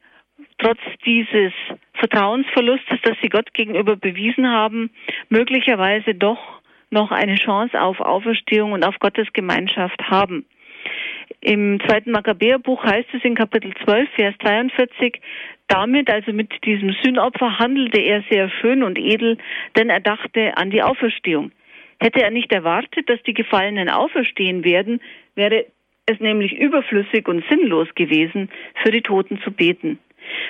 trotz dieses Vertrauensverlustes, das sie Gott gegenüber bewiesen haben, möglicherweise doch noch eine Chance auf Auferstehung und auf Gottes Gemeinschaft haben. Im zweiten Makkabäerbuch heißt es in Kapitel 12, Vers 43, damit, also mit diesem Sühnopfer, handelte er sehr schön und edel, denn er dachte an die Auferstehung. Hätte er nicht erwartet, dass die Gefallenen auferstehen werden, wäre es nämlich überflüssig und sinnlos gewesen, für die Toten zu beten.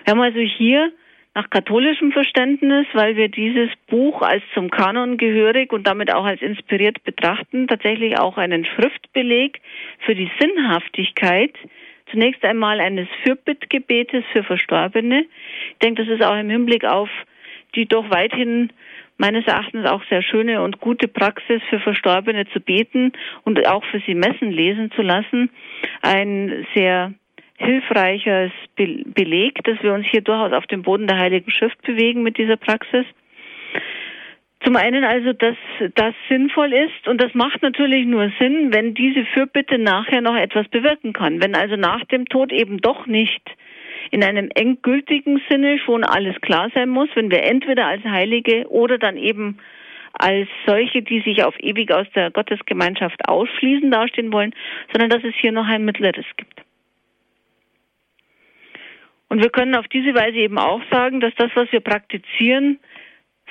Wir haben also hier nach katholischem Verständnis, weil wir dieses Buch als zum Kanon gehörig und damit auch als inspiriert betrachten, tatsächlich auch einen Schriftbeleg für die Sinnhaftigkeit zunächst einmal eines Fürbittgebetes für Verstorbene. Ich denke, das ist auch im Hinblick auf die doch weithin meines Erachtens auch sehr schöne und gute Praxis für Verstorbene zu beten und auch für sie Messen lesen zu lassen, ein sehr hilfreiches Beleg, dass wir uns hier durchaus auf dem Boden der Heiligen Schrift bewegen mit dieser Praxis. Zum einen also, dass das sinnvoll ist und das macht natürlich nur Sinn, wenn diese Fürbitte nachher noch etwas bewirken kann. Wenn also nach dem Tod eben doch nicht in einem endgültigen Sinne schon alles klar sein muss, wenn wir entweder als Heilige oder dann eben als solche, die sich auf ewig aus der Gottesgemeinschaft ausschließen, dastehen wollen, sondern dass es hier noch ein mittleres gibt. Und wir können auf diese Weise eben auch sagen, dass das, was wir praktizieren,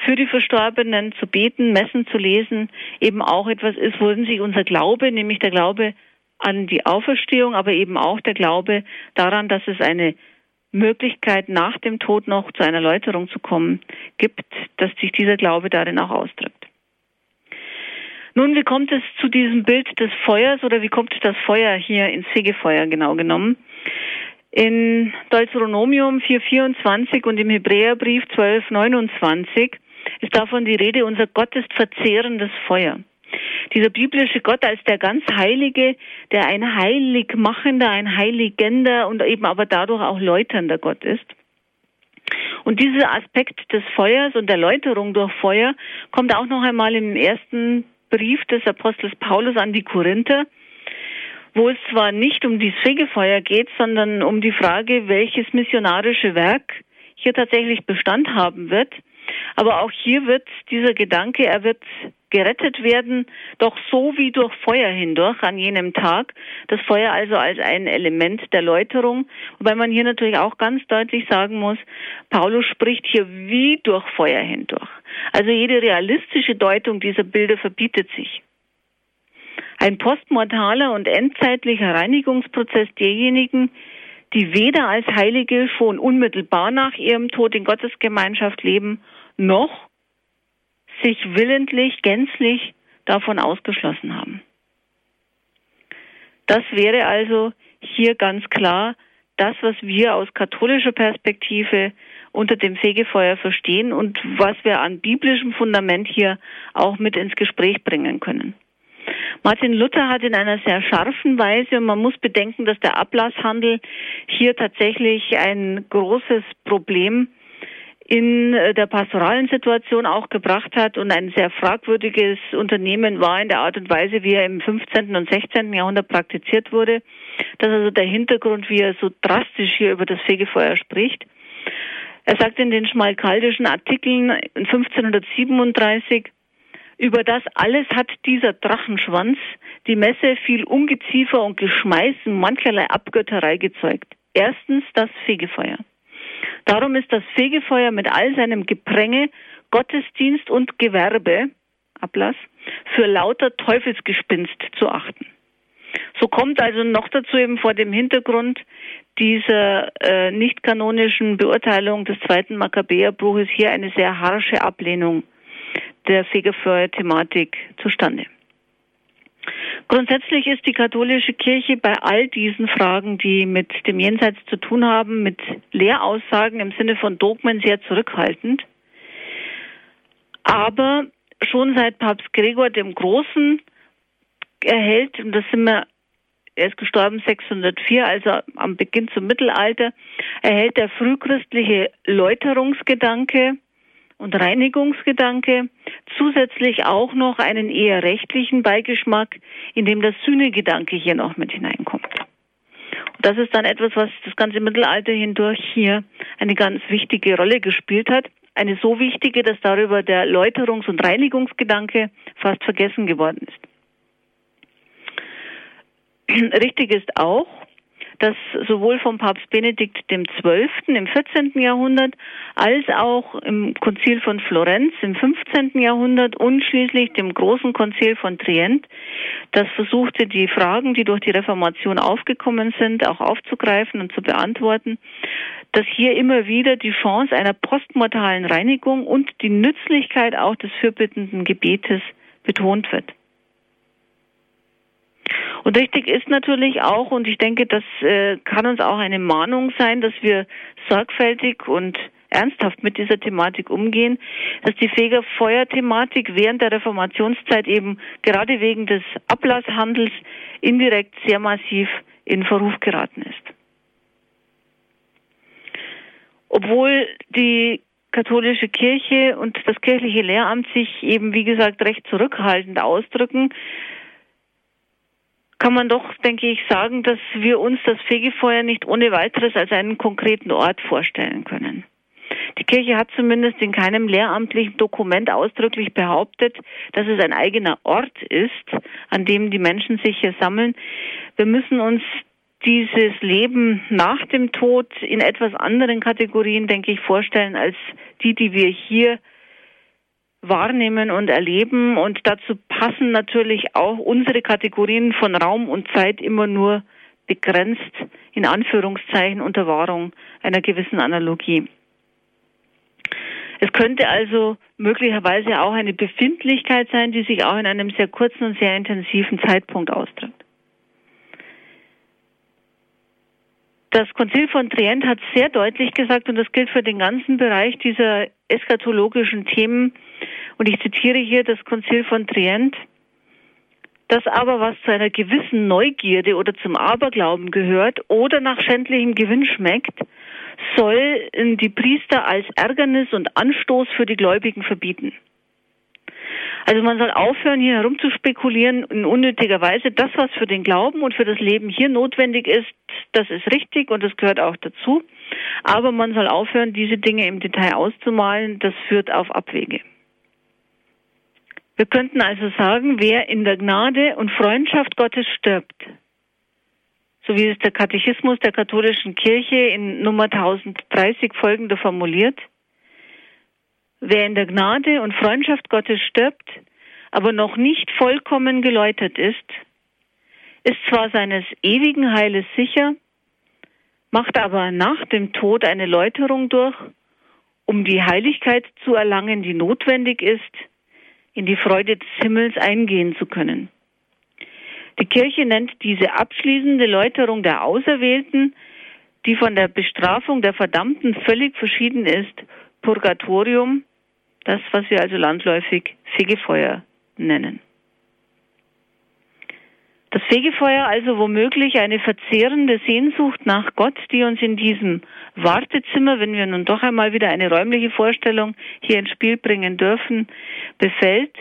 für die Verstorbenen zu beten, Messen zu lesen, eben auch etwas ist, worin sich unser Glaube, nämlich der Glaube an die Auferstehung, aber eben auch der Glaube daran, dass es eine Möglichkeit nach dem Tod noch zu einer Läuterung zu kommen gibt, dass sich dieser Glaube darin auch ausdrückt. Nun, wie kommt es zu diesem Bild des Feuers oder wie kommt das Feuer hier ins Fegefeuer genau genommen? In Deuteronomium 4,24 und im Hebräerbrief 12,29 ist davon die Rede, unser Gott ist verzehrendes Feuer. Dieser biblische Gott als der ganz Heilige, der ein heiligmachender, ein heiligender und eben aber dadurch auch läuternder Gott ist. Und dieser Aspekt des Feuers und der Läuterung durch Feuer kommt auch noch einmal im ersten Brief des Apostels Paulus an die Korinther wo es zwar nicht um die Fegefeuer geht, sondern um die Frage, welches missionarische Werk hier tatsächlich Bestand haben wird. Aber auch hier wird dieser Gedanke, er wird gerettet werden, doch so wie durch Feuer hindurch an jenem Tag. Das Feuer also als ein Element der Läuterung, wobei man hier natürlich auch ganz deutlich sagen muss, Paulus spricht hier wie durch Feuer hindurch. Also jede realistische Deutung dieser Bilder verbietet sich. Ein postmortaler und endzeitlicher Reinigungsprozess derjenigen, die weder als Heilige schon unmittelbar nach ihrem Tod in Gottesgemeinschaft leben, noch sich willentlich, gänzlich davon ausgeschlossen haben. Das wäre also hier ganz klar das, was wir aus katholischer Perspektive unter dem Fegefeuer verstehen und was wir an biblischem Fundament hier auch mit ins Gespräch bringen können. Martin Luther hat in einer sehr scharfen Weise, und man muss bedenken, dass der Ablasshandel hier tatsächlich ein großes Problem in äh, der pastoralen Situation auch gebracht hat und ein sehr fragwürdiges Unternehmen war in der Art und Weise, wie er im 15. und 16. Jahrhundert praktiziert wurde. Das ist also der Hintergrund, wie er so drastisch hier über das Fegefeuer spricht. Er sagt in den schmalkaldischen Artikeln 1537, über das alles hat dieser Drachenschwanz die Messe viel Ungeziefer und Geschmeiß und mancherlei Abgötterei gezeugt. Erstens das Fegefeuer. Darum ist das Fegefeuer mit all seinem Gepränge, Gottesdienst und Gewerbe, Ablass, für lauter Teufelsgespinst zu achten. So kommt also noch dazu eben vor dem Hintergrund dieser äh, nicht kanonischen Beurteilung des zweiten Makkabäerbruches hier eine sehr harsche Ablehnung der Fegefeuer-Thematik zustande. Grundsätzlich ist die katholische Kirche bei all diesen Fragen, die mit dem Jenseits zu tun haben, mit Lehraussagen im Sinne von Dogmen sehr zurückhaltend. Aber schon seit Papst Gregor dem Großen erhält, und das sind wir, er ist gestorben 604, also am Beginn zum Mittelalter, erhält der frühchristliche Läuterungsgedanke und Reinigungsgedanke, zusätzlich auch noch einen eher rechtlichen Beigeschmack, in dem der Sühnegedanke hier noch mit hineinkommt. Und das ist dann etwas, was das ganze Mittelalter hindurch hier eine ganz wichtige Rolle gespielt hat. Eine so wichtige, dass darüber der Läuterungs- und Reinigungsgedanke fast vergessen geworden ist. Richtig ist auch, dass sowohl vom Papst Benedikt XII. im 14. Jahrhundert als auch im Konzil von Florenz im 15. Jahrhundert und schließlich dem großen Konzil von Trient, das versuchte, die Fragen, die durch die Reformation aufgekommen sind, auch aufzugreifen und zu beantworten, dass hier immer wieder die Chance einer postmortalen Reinigung und die Nützlichkeit auch des fürbittenden Gebetes betont wird. Und richtig ist natürlich auch, und ich denke, das äh, kann uns auch eine Mahnung sein, dass wir sorgfältig und ernsthaft mit dieser Thematik umgehen, dass die Fegefeuer-Thematik während der Reformationszeit eben gerade wegen des Ablasshandels indirekt sehr massiv in Verruf geraten ist. Obwohl die katholische Kirche und das kirchliche Lehramt sich eben, wie gesagt, recht zurückhaltend ausdrücken, kann man doch, denke ich, sagen, dass wir uns das Fegefeuer nicht ohne weiteres als einen konkreten Ort vorstellen können. Die Kirche hat zumindest in keinem lehramtlichen Dokument ausdrücklich behauptet, dass es ein eigener Ort ist, an dem die Menschen sich hier sammeln. Wir müssen uns dieses Leben nach dem Tod in etwas anderen Kategorien, denke ich, vorstellen als die, die wir hier wahrnehmen und erleben. Und dazu passen natürlich auch unsere Kategorien von Raum und Zeit immer nur begrenzt, in Anführungszeichen, unter Wahrung einer gewissen Analogie. Es könnte also möglicherweise auch eine Befindlichkeit sein, die sich auch in einem sehr kurzen und sehr intensiven Zeitpunkt ausdrückt. Das Konzil von Trient hat sehr deutlich gesagt, und das gilt für den ganzen Bereich dieser eschatologischen Themen, und ich zitiere hier das Konzil von Trient, dass aber was zu einer gewissen Neugierde oder zum Aberglauben gehört oder nach schändlichem Gewinn schmeckt, soll die Priester als Ärgernis und Anstoß für die Gläubigen verbieten. Also man soll aufhören, hier herumzuspekulieren in unnötiger Weise. Das, was für den Glauben und für das Leben hier notwendig ist, das ist richtig und das gehört auch dazu. Aber man soll aufhören, diese Dinge im Detail auszumalen. Das führt auf Abwege. Wir könnten also sagen, wer in der Gnade und Freundschaft Gottes stirbt, so wie es der Katechismus der katholischen Kirche in Nummer 1030 folgende formuliert, wer in der Gnade und Freundschaft Gottes stirbt, aber noch nicht vollkommen geläutert ist, ist zwar seines ewigen Heiles sicher, macht aber nach dem Tod eine Läuterung durch, um die Heiligkeit zu erlangen, die notwendig ist, in die Freude des Himmels eingehen zu können. Die Kirche nennt diese abschließende Läuterung der Auserwählten, die von der Bestrafung der Verdammten völlig verschieden ist, Purgatorium, das, was wir also landläufig Fegefeuer nennen. Das Fegefeuer also womöglich eine verzehrende Sehnsucht nach Gott, die uns in diesem Wartezimmer, wenn wir nun doch einmal wieder eine räumliche Vorstellung hier ins Spiel bringen dürfen, befällt.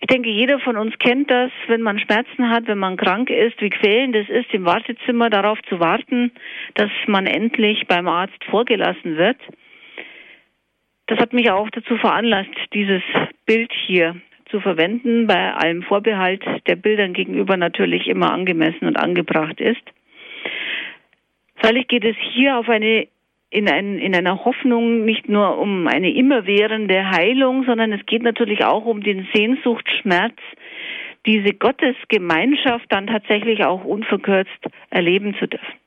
Ich denke, jeder von uns kennt das, wenn man Schmerzen hat, wenn man krank ist, wie quälend es ist, im Wartezimmer darauf zu warten, dass man endlich beim Arzt vorgelassen wird. Das hat mich auch dazu veranlasst, dieses Bild hier zu verwenden, bei allem Vorbehalt der Bildern gegenüber natürlich immer angemessen und angebracht ist. Freilich geht es hier auf eine in, ein, in einer Hoffnung nicht nur um eine immerwährende Heilung, sondern es geht natürlich auch um den Sehnsuchtsschmerz, diese Gottesgemeinschaft dann tatsächlich auch unverkürzt erleben zu dürfen.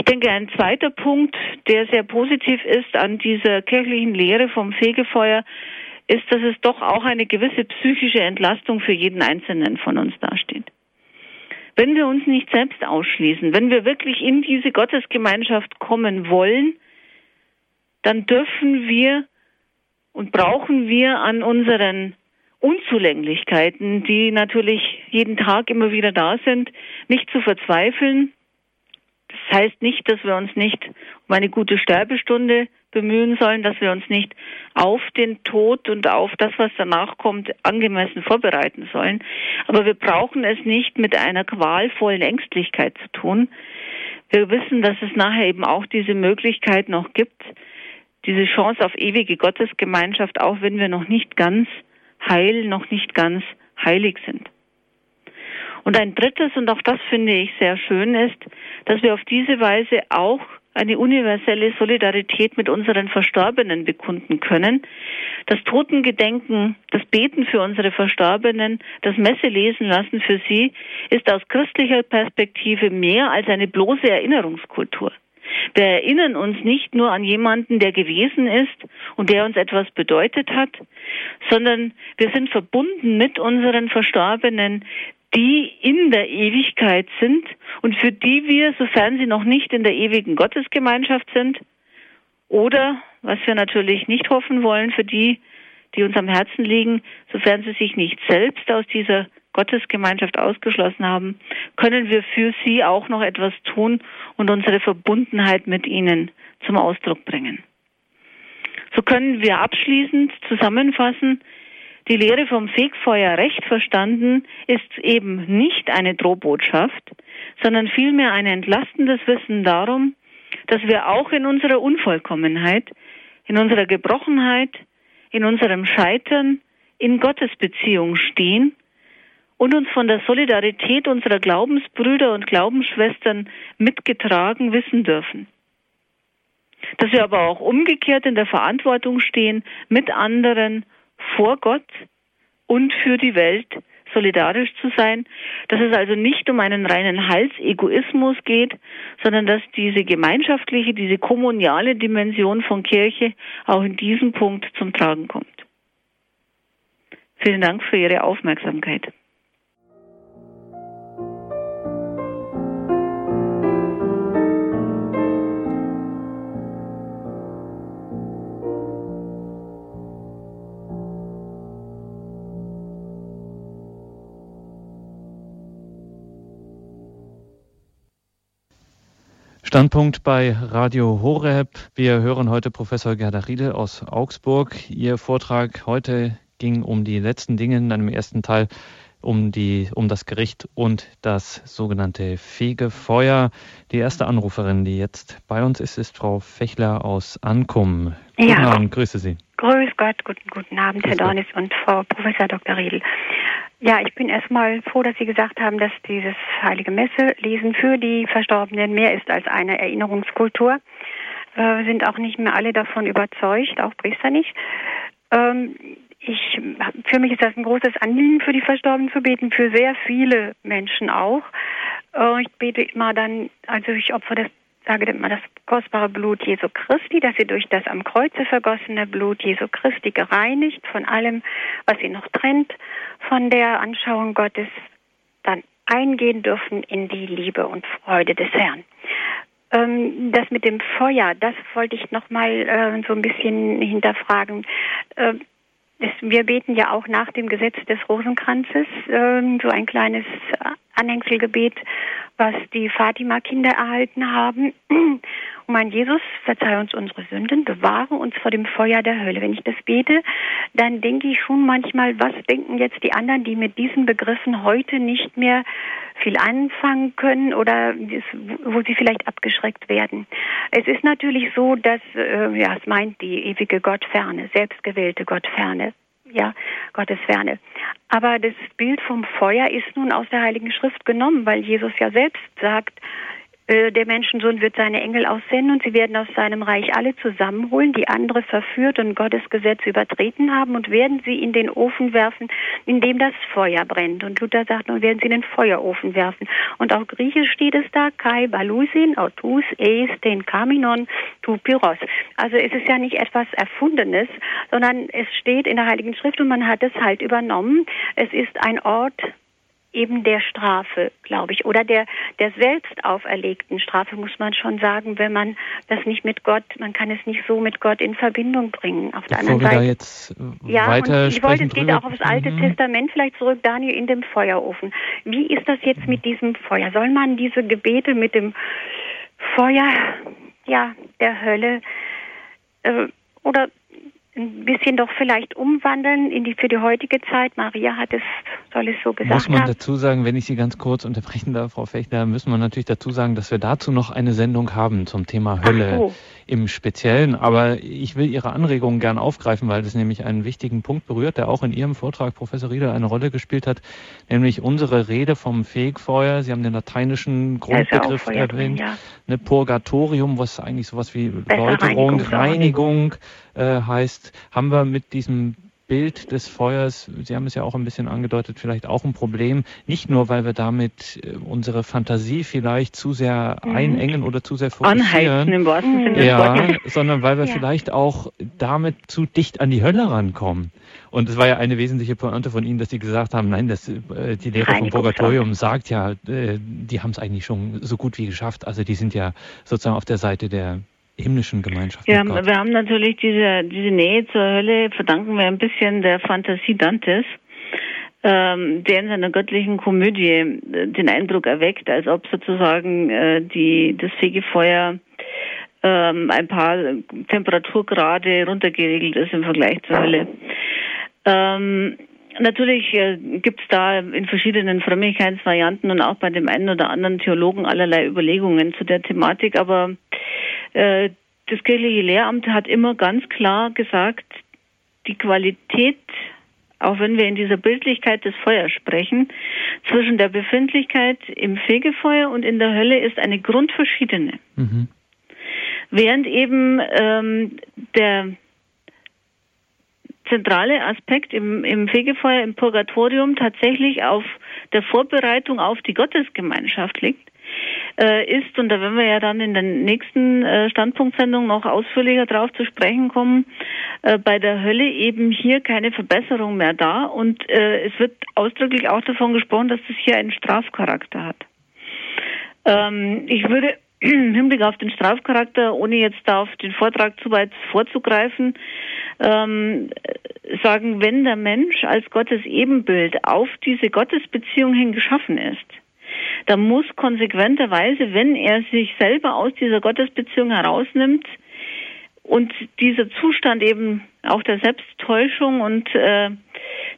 Ich denke, ein zweiter Punkt, der sehr positiv ist an dieser kirchlichen Lehre vom Fegefeuer, ist, dass es doch auch eine gewisse psychische Entlastung für jeden Einzelnen von uns dasteht. Wenn wir uns nicht selbst ausschließen, wenn wir wirklich in diese Gottesgemeinschaft kommen wollen, dann dürfen wir und brauchen wir an unseren Unzulänglichkeiten, die natürlich jeden Tag immer wieder da sind, nicht zu verzweifeln. Das heißt nicht, dass wir uns nicht um eine gute Sterbestunde bemühen sollen, dass wir uns nicht auf den Tod und auf das, was danach kommt, angemessen vorbereiten sollen. Aber wir brauchen es nicht mit einer qualvollen Ängstlichkeit zu tun. Wir wissen, dass es nachher eben auch diese Möglichkeit noch gibt, diese Chance auf ewige Gottesgemeinschaft, auch wenn wir noch nicht ganz heil, noch nicht ganz heilig sind. Und ein drittes, und auch das finde ich sehr schön, ist, dass wir auf diese Weise auch eine universelle Solidarität mit unseren Verstorbenen bekunden können. Das Totengedenken, das Beten für unsere Verstorbenen, das Messe lesen lassen für sie ist aus christlicher Perspektive mehr als eine bloße Erinnerungskultur. Wir erinnern uns nicht nur an jemanden, der gewesen ist und der uns etwas bedeutet hat, sondern wir sind verbunden mit unseren Verstorbenen, die in der Ewigkeit sind und für die wir, sofern sie noch nicht in der ewigen Gottesgemeinschaft sind, oder, was wir natürlich nicht hoffen wollen, für die, die uns am Herzen liegen, sofern sie sich nicht selbst aus dieser Gottesgemeinschaft ausgeschlossen haben, können wir für sie auch noch etwas tun und unsere Verbundenheit mit ihnen zum Ausdruck bringen. So können wir abschließend zusammenfassen, die Lehre vom Fegfeuer recht verstanden ist eben nicht eine Drohbotschaft, sondern vielmehr ein entlastendes Wissen darum, dass wir auch in unserer Unvollkommenheit, in unserer Gebrochenheit, in unserem Scheitern in Gottes Beziehung stehen und uns von der Solidarität unserer Glaubensbrüder und Glaubensschwestern mitgetragen wissen dürfen. Dass wir aber auch umgekehrt in der Verantwortung stehen, mit anderen vor Gott und für die Welt solidarisch zu sein, dass es also nicht um einen reinen Halsegoismus geht, sondern dass diese gemeinschaftliche, diese kommuniale Dimension von Kirche auch in diesem Punkt zum Tragen kommt. Vielen Dank für Ihre Aufmerksamkeit. Standpunkt bei Radio Horeb. Wir hören heute Professor Gerda Riedel aus Augsburg. Ihr Vortrag heute ging um die letzten Dinge in einem ersten Teil um, die, um das Gericht und das sogenannte Fegefeuer. Die erste Anruferin, die jetzt bei uns ist, ist Frau Fechler aus Ankum. Guten ja. Abend, grüße Sie. Grüß Gott, guten, guten Abend, Herr Dornis und Frau Professor Dr. Riedel. Ja, ich bin erstmal froh, dass Sie gesagt haben, dass dieses heilige Messe lesen für die Verstorbenen mehr ist als eine Erinnerungskultur. Äh, sind auch nicht mehr alle davon überzeugt, auch Priester nicht. Ähm, ich, für mich ist das ein großes Anliegen, für die Verstorbenen zu beten, für sehr viele Menschen auch. Äh, ich bete immer dann, also ich opfer das, sage immer das kostbare Blut Jesu Christi, dass sie durch das am Kreuze vergossene Blut Jesu Christi gereinigt von allem, was sie noch trennt, von der Anschauung Gottes dann eingehen dürfen in die Liebe und Freude des Herrn. Ähm, das mit dem Feuer, das wollte ich noch mal äh, so ein bisschen hinterfragen. Äh, wir beten ja auch nach dem Gesetz des Rosenkranzes äh, so ein kleines Anhängselgebet, was die Fatima-Kinder erhalten haben. Und mein Jesus, verzeih uns unsere Sünden, bewahre uns vor dem Feuer der Hölle. Wenn ich das bete, dann denke ich schon manchmal, was denken jetzt die anderen, die mit diesen Begriffen heute nicht mehr viel anfangen können oder wo sie vielleicht abgeschreckt werden. Es ist natürlich so, dass, äh, ja, es meint die ewige Gottferne, selbstgewählte Gottferne ja, Gottes Ferne. Aber das Bild vom Feuer ist nun aus der Heiligen Schrift genommen, weil Jesus ja selbst sagt, der Menschensohn wird seine Engel aussenden und sie werden aus seinem Reich alle zusammenholen, die andere verführt und Gottes Gesetz übertreten haben und werden sie in den Ofen werfen, in dem das Feuer brennt. Und Luther sagt, nun werden sie in den Feuerofen werfen. Und auch griechisch steht es da, Kai Balusin, Autus, Eis, den Kaminon, tu Pyros. Also es ist ja nicht etwas Erfundenes, sondern es steht in der Heiligen Schrift und man hat es halt übernommen. Es ist ein Ort eben der Strafe, glaube ich, oder der, der selbst auferlegten Strafe, muss man schon sagen, wenn man das nicht mit Gott, man kann es nicht so mit Gott in Verbindung bringen. Auf der Bevor anderen Seite. jetzt äh, ja, weiter und ich wollte, es geht auch aufs Alte mhm. Testament vielleicht zurück, Daniel, in dem Feuerofen. Wie ist das jetzt mit diesem Feuer? Soll man diese Gebete mit dem Feuer, ja, der Hölle, äh, oder ein bisschen doch vielleicht umwandeln in die, für die heutige Zeit. Maria hat es, soll es so gesagt Muss man haben. dazu sagen, wenn ich Sie ganz kurz unterbrechen darf, Frau Fechner, müssen wir natürlich dazu sagen, dass wir dazu noch eine Sendung haben zum Thema Hölle so. im Speziellen. Aber ich will Ihre Anregungen gern aufgreifen, weil das nämlich einen wichtigen Punkt berührt, der auch in Ihrem Vortrag, Professor Rieder, eine Rolle gespielt hat, nämlich unsere Rede vom Fegfeuer. Sie haben den lateinischen Grundbegriff erwähnt, drin, ja. ne, Purgatorium, was eigentlich sowas wie Läuterung, Reinigung, Reinigung äh, heißt, haben wir mit diesem Bild des Feuers, Sie haben es ja auch ein bisschen angedeutet, vielleicht auch ein Problem. Nicht nur, weil wir damit äh, unsere Fantasie vielleicht zu sehr mhm. einengen oder zu sehr fokussieren. Anheizen im wahrsten Sinne Ja, sondern weil wir ja. vielleicht auch damit zu dicht an die Hölle rankommen. Und es war ja eine wesentliche Pointe von Ihnen, dass Sie gesagt haben, nein, das, äh, die Lehre vom Purgatorium sagt ja, äh, die haben es eigentlich schon so gut wie geschafft. Also die sind ja sozusagen auf der Seite der himmlischen Gemeinschaft. Ja, wir haben natürlich diese, diese Nähe zur Hölle, verdanken wir ein bisschen der Fantasie Dantes, ähm, der in seiner göttlichen Komödie äh, den Eindruck erweckt, als ob sozusagen äh, die, das Fegefeuer ähm, ein paar Temperaturgrade runtergeregelt ist im Vergleich zur Hölle. Ähm, Natürlich äh, gibt es da in verschiedenen Frömmigkeitsvarianten und auch bei dem einen oder anderen Theologen allerlei Überlegungen zu der Thematik, aber das kirchliche Lehramt hat immer ganz klar gesagt, die Qualität, auch wenn wir in dieser Bildlichkeit des Feuers sprechen, zwischen der Befindlichkeit im Fegefeuer und in der Hölle ist eine grundverschiedene. Mhm. Während eben ähm, der zentrale Aspekt im, im Fegefeuer, im Purgatorium tatsächlich auf der Vorbereitung auf die Gottesgemeinschaft liegt, äh, ist, und da werden wir ja dann in der nächsten äh, Standpunktsendung noch ausführlicher drauf zu sprechen kommen, äh, bei der Hölle eben hier keine Verbesserung mehr da. Und äh, es wird ausdrücklich auch davon gesprochen, dass das hier einen Strafcharakter hat. Ähm, ich würde im Hinblick auf den Strafcharakter, ohne jetzt da auf den Vortrag zu weit vorzugreifen, ähm, sagen, wenn der Mensch als Gottes Ebenbild auf diese Gottesbeziehung hin geschaffen ist, da muss konsequenterweise, wenn er sich selber aus dieser Gottesbeziehung herausnimmt und dieser Zustand eben auch der Selbsttäuschung und äh,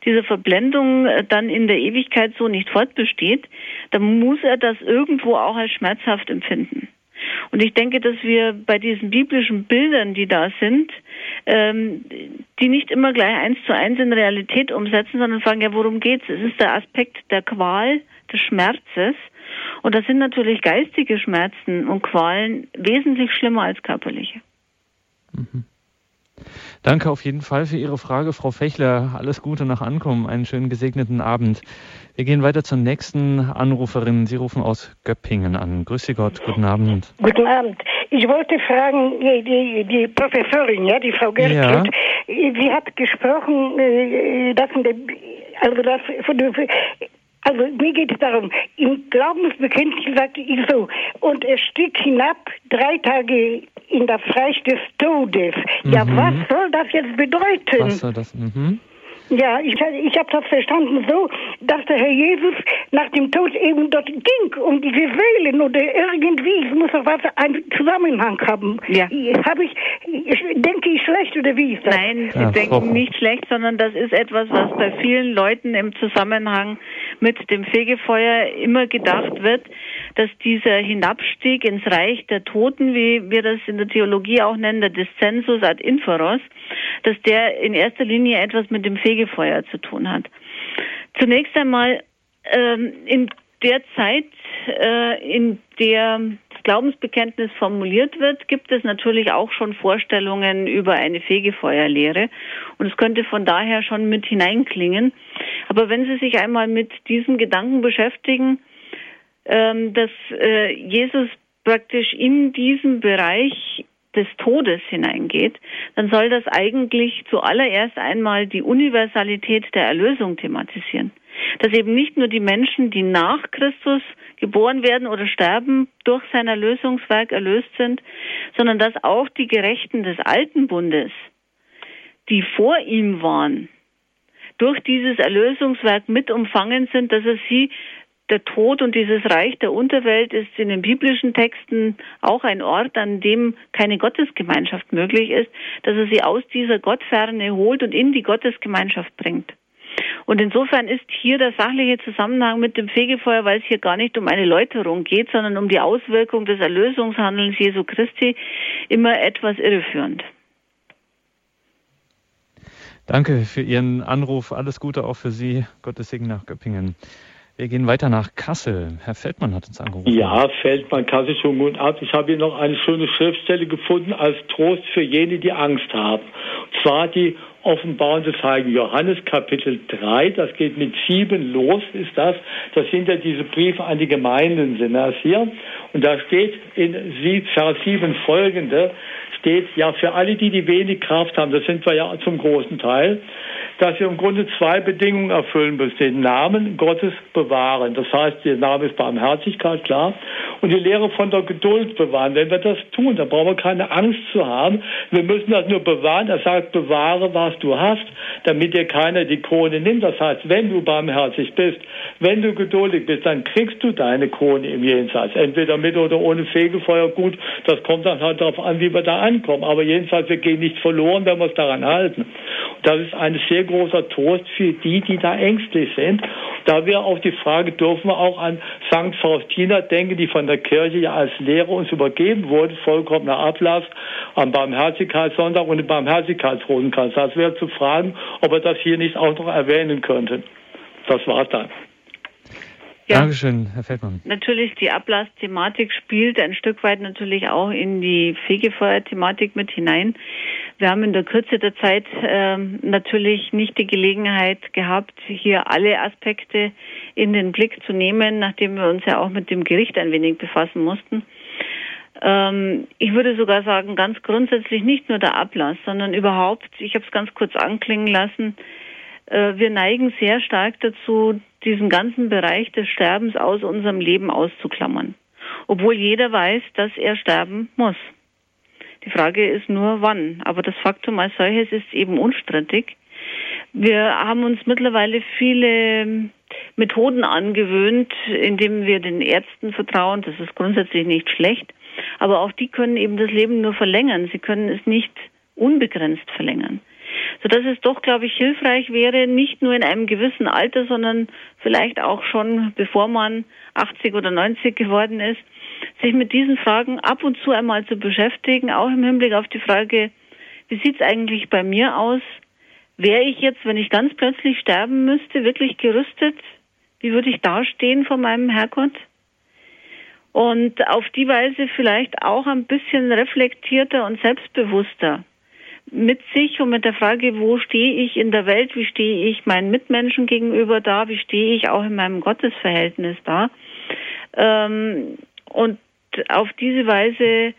diese Verblendung äh, dann in der Ewigkeit so nicht fortbesteht, dann muss er das irgendwo auch als schmerzhaft empfinden. Und ich denke, dass wir bei diesen biblischen Bildern, die da sind, ähm, die nicht immer gleich eins zu eins in Realität umsetzen, sondern fragen, ja, worum geht's? Es ist der Aspekt der Qual, des Schmerzes. Und das sind natürlich geistige Schmerzen und Qualen wesentlich schlimmer als körperliche. Mhm. Danke auf jeden Fall für Ihre Frage, Frau Fechler. Alles Gute nach Ankommen. Einen schönen gesegneten Abend. Wir gehen weiter zur nächsten Anruferin. Sie rufen aus Göppingen an. Grüße Gott. Guten Abend. Guten Abend. Ich wollte fragen, die, die Professorin, ja, die Frau Gertrud, ja. sie hat gesprochen, äh, dass, also das, also mir geht es darum, im Glaubensbekenntnis sagte ich so, und er stieg hinab drei Tage in das Reich des Todes. Mhm. Ja, was soll das jetzt bedeuten? Was soll das? Mhm. Ja, ich, ich habe das verstanden so, dass der Herr Jesus nach dem Tod eben dort ging, um diese Seelen oder irgendwie, es muss doch was einen Zusammenhang haben. Ja. Habe ich, ich, denke ich schlecht oder wie ist das? Nein, ja, ich denke nicht schlecht, sondern das ist etwas, was bei vielen Leuten im Zusammenhang mit dem Fegefeuer immer gedacht wird, dass dieser Hinabstieg ins Reich der Toten, wie wir das in der Theologie auch nennen, der Descensus ad Inferos, dass der in erster Linie etwas mit dem Fegefeuer zu tun hat. Zunächst einmal ähm, in der Zeit, äh, in der das Glaubensbekenntnis formuliert wird, gibt es natürlich auch schon Vorstellungen über eine Fegefeuerlehre. Und es könnte von daher schon mit hineinklingen. Aber wenn Sie sich einmal mit diesem Gedanken beschäftigen, dass äh, Jesus praktisch in diesem Bereich des Todes hineingeht, dann soll das eigentlich zuallererst einmal die Universalität der Erlösung thematisieren. Dass eben nicht nur die Menschen, die nach Christus geboren werden oder sterben, durch sein Erlösungswerk erlöst sind, sondern dass auch die Gerechten des alten Bundes, die vor ihm waren, durch dieses Erlösungswerk mit umfangen sind, dass er sie der Tod und dieses Reich der Unterwelt ist in den biblischen Texten auch ein Ort, an dem keine Gottesgemeinschaft möglich ist, dass er sie aus dieser Gottferne holt und in die Gottesgemeinschaft bringt. Und insofern ist hier der sachliche Zusammenhang mit dem Fegefeuer, weil es hier gar nicht um eine Läuterung geht, sondern um die Auswirkung des Erlösungshandelns Jesu Christi, immer etwas irreführend. Danke für Ihren Anruf. Alles Gute auch für Sie. Gottes Segen nach Göppingen. Wir gehen weiter nach Kassel. Herr Feldmann hat uns angerufen. Ja, Feldmann, Kassel, schon guten Abend. Ich habe hier noch eine schöne Schriftstelle gefunden als Trost für jene, die Angst haben. Und zwar die Offenbarung des Heiligen Johannes, Kapitel 3, das geht mit sieben los, ist das. Das sind ja diese Briefe an die Gemeinden, sind das hier. Und da steht in Vers 7 folgende, steht, ja, für alle, die die wenig Kraft haben, das sind wir ja zum großen Teil, dass wir im Grunde zwei Bedingungen erfüllen müssen. Den Namen Gottes bewahren. Das heißt, der Name ist Barmherzigkeit, klar. Und die Lehre von der Geduld bewahren. Wenn wir das tun, dann brauchen wir keine Angst zu haben. Wir müssen das nur bewahren. Er sagt, bewahre, was du hast, damit dir keiner die Krone nimmt. Das heißt, wenn du barmherzig bist, wenn du geduldig bist, dann kriegst du deine Krone im Jenseits. Entweder mit oder ohne Fegefeuer. Gut, das kommt dann halt darauf an, wie wir da ankommen. Aber jedenfalls, wir gehen nicht verloren, wenn wir es daran halten. Und das ist eine sehr großer Trost für die, die da ängstlich sind. Da wir auf die Frage dürfen wir auch an St. Faustina denken, die von der Kirche ja als Lehre uns übergeben wurde, vollkommener Ablass am Barmherzigkeitssonntag und im Barmherzigkeitsrosenkranz. Das wäre zu fragen, ob wir das hier nicht auch noch erwähnen könnten. Das war's dann. Ja, Dankeschön, Herr Feldmann. Natürlich, die Ablassthematik spielt ein Stück weit natürlich auch in die Fegefeuer-Thematik mit hinein. Wir haben in der Kürze der Zeit äh, natürlich nicht die Gelegenheit gehabt, hier alle Aspekte in den Blick zu nehmen, nachdem wir uns ja auch mit dem Gericht ein wenig befassen mussten. Ähm, ich würde sogar sagen, ganz grundsätzlich nicht nur der Ablass, sondern überhaupt, ich habe es ganz kurz anklingen lassen, wir neigen sehr stark dazu, diesen ganzen Bereich des Sterbens aus unserem Leben auszuklammern. Obwohl jeder weiß, dass er sterben muss. Die Frage ist nur, wann. Aber das Faktum als solches ist eben unstrittig. Wir haben uns mittlerweile viele Methoden angewöhnt, indem wir den Ärzten vertrauen. Das ist grundsätzlich nicht schlecht. Aber auch die können eben das Leben nur verlängern. Sie können es nicht unbegrenzt verlängern sodass es doch, glaube ich, hilfreich wäre, nicht nur in einem gewissen Alter, sondern vielleicht auch schon bevor man 80 oder 90 geworden ist, sich mit diesen Fragen ab und zu einmal zu beschäftigen, auch im Hinblick auf die Frage, wie sieht es eigentlich bei mir aus? Wäre ich jetzt, wenn ich ganz plötzlich sterben müsste, wirklich gerüstet? Wie würde ich dastehen vor meinem Herrgott? Und auf die Weise vielleicht auch ein bisschen reflektierter und selbstbewusster mit sich und mit der Frage, wo stehe ich in der Welt, wie stehe ich meinen Mitmenschen gegenüber da, wie stehe ich auch in meinem Gottesverhältnis da. Ähm, und auf diese Weise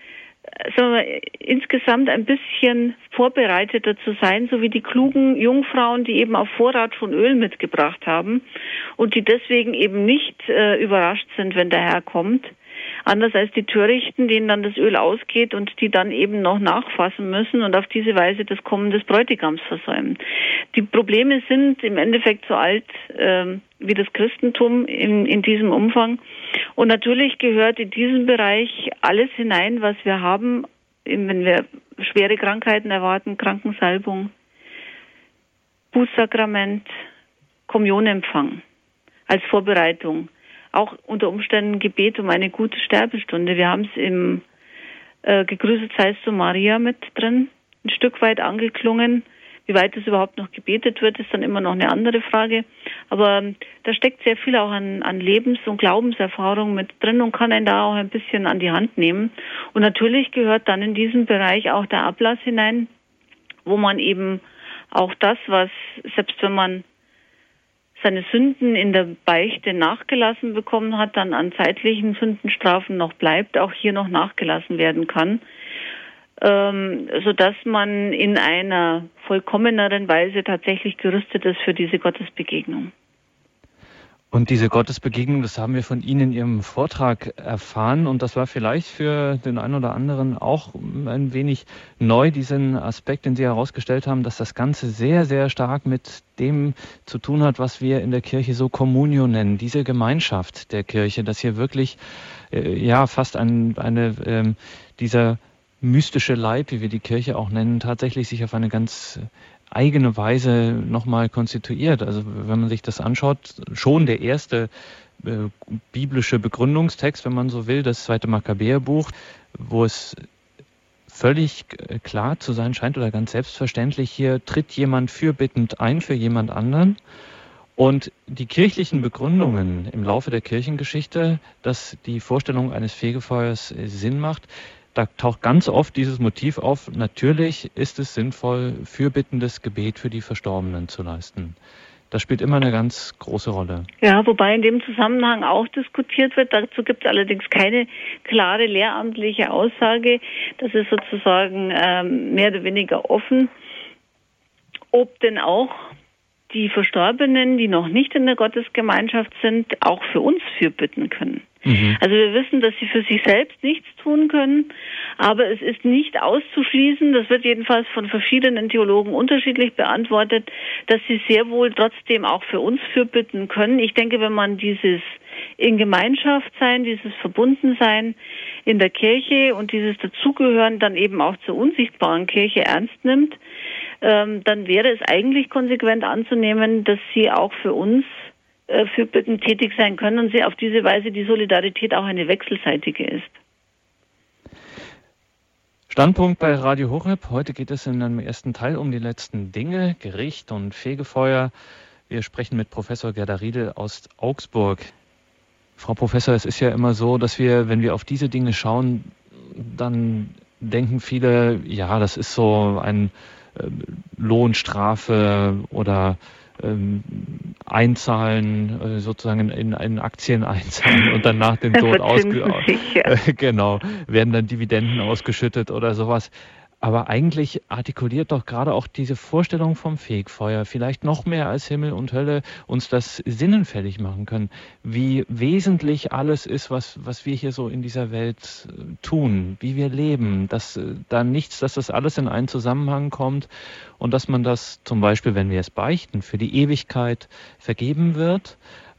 sagen wir insgesamt ein bisschen vorbereiteter zu sein, so wie die klugen Jungfrauen, die eben auf Vorrat von Öl mitgebracht haben und die deswegen eben nicht äh, überrascht sind, wenn der Herr kommt, Anders als die Törichten, denen dann das Öl ausgeht und die dann eben noch nachfassen müssen und auf diese Weise das Kommen des Bräutigams versäumen. Die Probleme sind im Endeffekt so alt äh, wie das Christentum in, in diesem Umfang. Und natürlich gehört in diesem Bereich alles hinein, was wir haben, wenn wir schwere Krankheiten erwarten, Krankensalbung, Bußsakrament, Kommunionempfang als Vorbereitung auch unter Umständen Gebet um eine gute Sterbestunde. Wir haben es im äh, Gegrüßet seist du Maria mit drin, ein Stück weit angeklungen. Wie weit es überhaupt noch gebetet wird, ist dann immer noch eine andere Frage. Aber ähm, da steckt sehr viel auch an, an Lebens- und Glaubenserfahrung mit drin und kann einen da auch ein bisschen an die Hand nehmen. Und natürlich gehört dann in diesem Bereich auch der Ablass hinein, wo man eben auch das, was, selbst wenn man seine Sünden in der Beichte nachgelassen bekommen hat, dann an zeitlichen Sündenstrafen noch bleibt, auch hier noch nachgelassen werden kann, ähm, sodass man in einer vollkommeneren Weise tatsächlich gerüstet ist für diese Gottesbegegnung. Und diese Gottesbegegnung, das haben wir von Ihnen in Ihrem Vortrag erfahren. Und das war vielleicht für den einen oder anderen auch ein wenig neu, diesen Aspekt, den Sie herausgestellt haben, dass das Ganze sehr, sehr stark mit dem zu tun hat, was wir in der Kirche so Communio nennen. Diese Gemeinschaft der Kirche, dass hier wirklich, äh, ja, fast ein, eine, äh, dieser mystische Leib, wie wir die Kirche auch nennen, tatsächlich sich auf eine ganz eigene Weise nochmal konstituiert. Also wenn man sich das anschaut, schon der erste äh, biblische Begründungstext, wenn man so will, das zweite Makkabäerbuch, wo es völlig äh, klar zu sein scheint oder ganz selbstverständlich, hier tritt jemand fürbittend ein für jemand anderen. Und die kirchlichen Begründungen im Laufe der Kirchengeschichte, dass die Vorstellung eines Fegefeuers Sinn macht, da taucht ganz oft dieses Motiv auf, natürlich ist es sinnvoll, fürbittendes Gebet für die Verstorbenen zu leisten. Das spielt immer eine ganz große Rolle. Ja, wobei in dem Zusammenhang auch diskutiert wird. Dazu gibt es allerdings keine klare lehramtliche Aussage. Das ist sozusagen ähm, mehr oder weniger offen, ob denn auch die Verstorbenen, die noch nicht in der Gottesgemeinschaft sind, auch für uns fürbitten können. Mhm. Also wir wissen, dass sie für sich selbst nichts tun können, aber es ist nicht auszuschließen, das wird jedenfalls von verschiedenen Theologen unterschiedlich beantwortet, dass sie sehr wohl trotzdem auch für uns fürbitten können. Ich denke, wenn man dieses in Gemeinschaft sein, dieses Verbundensein in der Kirche und dieses Dazugehören dann eben auch zur unsichtbaren Kirche ernst nimmt, ähm, dann wäre es eigentlich konsequent anzunehmen, dass sie auch für uns äh, für Bitten tätig sein können und sie auf diese Weise die Solidarität auch eine wechselseitige ist. Standpunkt bei Radio Horeb. Heute geht es in einem ersten Teil um die letzten Dinge, Gericht und Fegefeuer. Wir sprechen mit Professor Gerda Riedel aus Augsburg. Frau Professor, es ist ja immer so, dass wir, wenn wir auf diese Dinge schauen, dann denken viele, ja, das ist so ein äh, Lohnstrafe oder ähm, einzahlen, äh, sozusagen in, in Aktien einzahlen und dann nach dem Tod ausge genau, werden dann Dividenden ausgeschüttet oder sowas. Aber eigentlich artikuliert doch gerade auch diese Vorstellung vom Fegfeuer, vielleicht noch mehr als Himmel und Hölle, uns das sinnenfällig machen können, wie wesentlich alles ist, was, was wir hier so in dieser Welt äh, tun, wie wir leben, dass äh, da nichts, dass das alles in einen Zusammenhang kommt und dass man das zum Beispiel, wenn wir es beichten, für die Ewigkeit vergeben wird,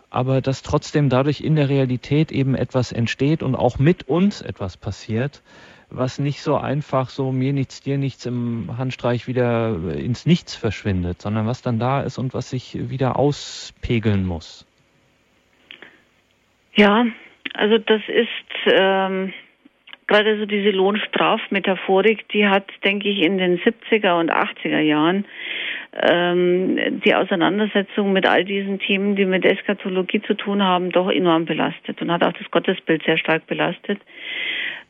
aber dass trotzdem dadurch in der Realität eben etwas entsteht und auch mit uns etwas passiert, was nicht so einfach so mir nichts, dir nichts im Handstreich wieder ins Nichts verschwindet, sondern was dann da ist und was sich wieder auspegeln muss. Ja, also das ist ähm, gerade so diese Lohnstrafmetaphorik, die hat, denke ich, in den 70er und 80er Jahren ähm, die Auseinandersetzung mit all diesen Themen, die mit Eskatologie zu tun haben, doch enorm belastet und hat auch das Gottesbild sehr stark belastet.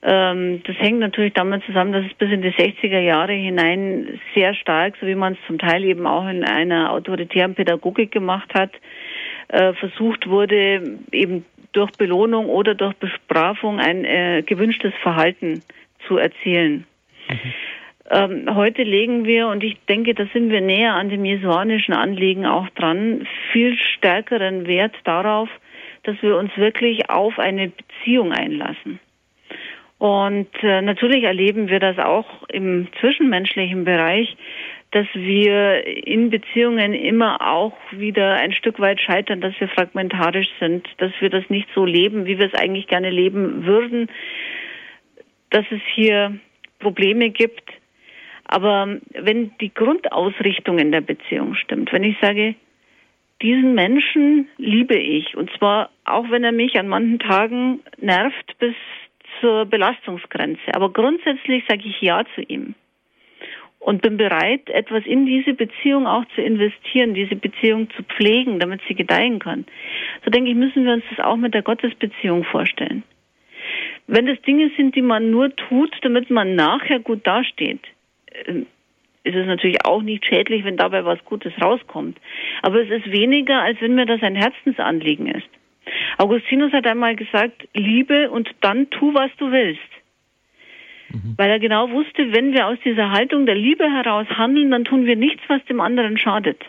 Ähm, das hängt natürlich damit zusammen, dass es bis in die 60er Jahre hinein sehr stark, so wie man es zum Teil eben auch in einer autoritären Pädagogik gemacht hat, äh, versucht wurde, eben durch Belohnung oder durch Bestrafung ein äh, gewünschtes Verhalten zu erzielen. Mhm. Ähm, heute legen wir, und ich denke, da sind wir näher an dem jesuanischen Anliegen auch dran, viel stärkeren Wert darauf, dass wir uns wirklich auf eine Beziehung einlassen. Und äh, natürlich erleben wir das auch im zwischenmenschlichen Bereich, dass wir in Beziehungen immer auch wieder ein Stück weit scheitern, dass wir fragmentarisch sind, dass wir das nicht so leben, wie wir es eigentlich gerne leben würden, dass es hier Probleme gibt, aber wenn die Grundausrichtung in der Beziehung stimmt, wenn ich sage, diesen Menschen liebe ich, und zwar auch wenn er mich an manchen Tagen nervt bis zur Belastungsgrenze, aber grundsätzlich sage ich Ja zu ihm und bin bereit, etwas in diese Beziehung auch zu investieren, diese Beziehung zu pflegen, damit sie gedeihen kann. So denke ich, müssen wir uns das auch mit der Gottesbeziehung vorstellen. Wenn das Dinge sind, die man nur tut, damit man nachher gut dasteht, ähm, ist es natürlich auch nicht schädlich, wenn dabei was Gutes rauskommt. Aber es ist weniger, als wenn mir das ein Herzensanliegen ist. Augustinus hat einmal gesagt, liebe und dann tu, was du willst. Mhm. Weil er genau wusste, wenn wir aus dieser Haltung der Liebe heraus handeln, dann tun wir nichts, was dem anderen schadet.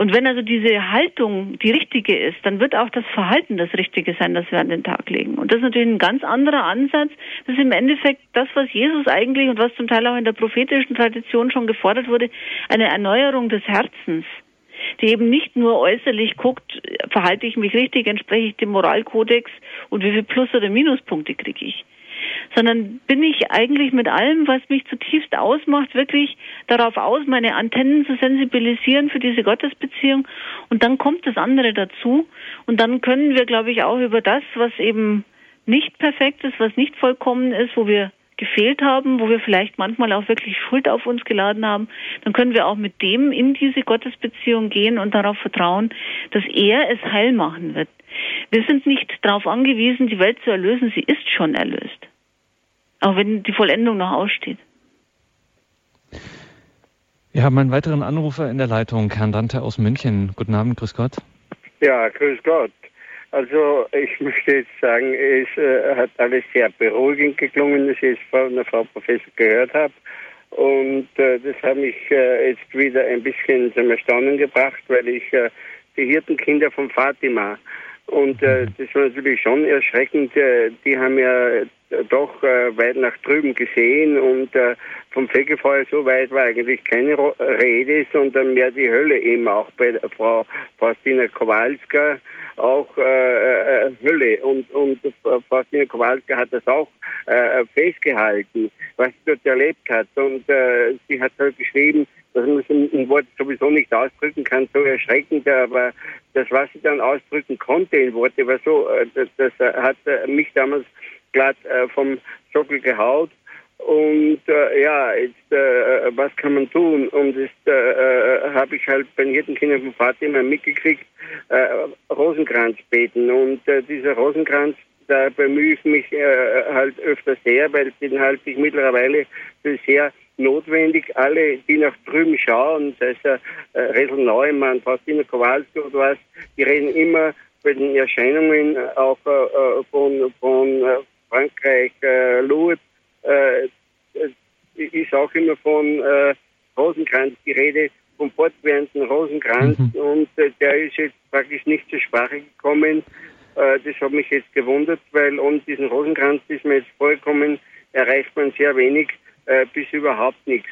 Und wenn also diese Haltung die richtige ist, dann wird auch das Verhalten das Richtige sein, das wir an den Tag legen. Und das ist natürlich ein ganz anderer Ansatz. Das ist im Endeffekt das, was Jesus eigentlich und was zum Teil auch in der prophetischen Tradition schon gefordert wurde, eine Erneuerung des Herzens die eben nicht nur äußerlich guckt, verhalte ich mich richtig, entspreche ich dem Moralkodex und wie viel Plus- oder Minuspunkte kriege ich, sondern bin ich eigentlich mit allem, was mich zutiefst ausmacht, wirklich darauf aus, meine Antennen zu sensibilisieren für diese Gottesbeziehung. Und dann kommt das andere dazu. Und dann können wir, glaube ich, auch über das, was eben nicht perfekt ist, was nicht vollkommen ist, wo wir gefehlt haben, wo wir vielleicht manchmal auch wirklich Schuld auf uns geladen haben, dann können wir auch mit dem in diese Gottesbeziehung gehen und darauf vertrauen, dass er es heil machen wird. Wir sind nicht darauf angewiesen, die Welt zu erlösen, sie ist schon erlöst. Auch wenn die Vollendung noch aussteht. Wir haben einen weiteren Anrufer in der Leitung, Herrn Dante aus München. Guten Abend, grüß Gott. Ja, grüß Gott. Also ich möchte jetzt sagen, es äh, hat alles sehr beruhigend geklungen, das ich jetzt von der Frau Professor gehört habe. Und äh, das hat mich äh, jetzt wieder ein bisschen zum Erstaunen gebracht, weil ich äh, die Hirtenkinder von Fatima und äh, das war natürlich schon erschreckend. Äh, die haben ja doch äh, weit nach drüben gesehen und äh, vom Fegefeuer so weit war eigentlich keine Rede, sondern mehr die Hölle eben auch bei Frau Faustina Kowalska auch äh, äh, Hölle und und Faustina Kowalska hat das auch äh, festgehalten, was sie dort erlebt hat und äh, sie hat halt geschrieben, dass man es in Wort sowieso nicht ausdrücken kann, so erschreckend, aber das, was sie dann ausdrücken konnte in Worte, war so, äh, das, das hat mich damals glatt äh, vom Sockel gehaut. Und äh, ja, jetzt, äh, was kann man tun? Und jetzt äh, äh habe ich halt bei den Hirtenkindern vom Vater immer mitgekriegt, äh, Rosenkranz beten. Und äh, dieser Rosenkranz, da bemühe ich mich halt öfter sehr, weil den halte ich mittlerweile für sehr notwendig. Alle, die nach drüben schauen, sei es äh, Resel Neumann, Faustina Kowalski oder was, die reden immer bei den Erscheinungen auch von, von Frankreich, äh, Lourdes, äh, ist auch immer von äh, Rosenkranz die Rede, vom fortwährenden Rosenkranz mhm. und äh, der ist jetzt praktisch nicht zur Sprache gekommen. Äh, das hat mich jetzt gewundert, weil ohne diesen Rosenkranz ist mir jetzt vollkommen, erreicht man sehr wenig äh, bis überhaupt nichts.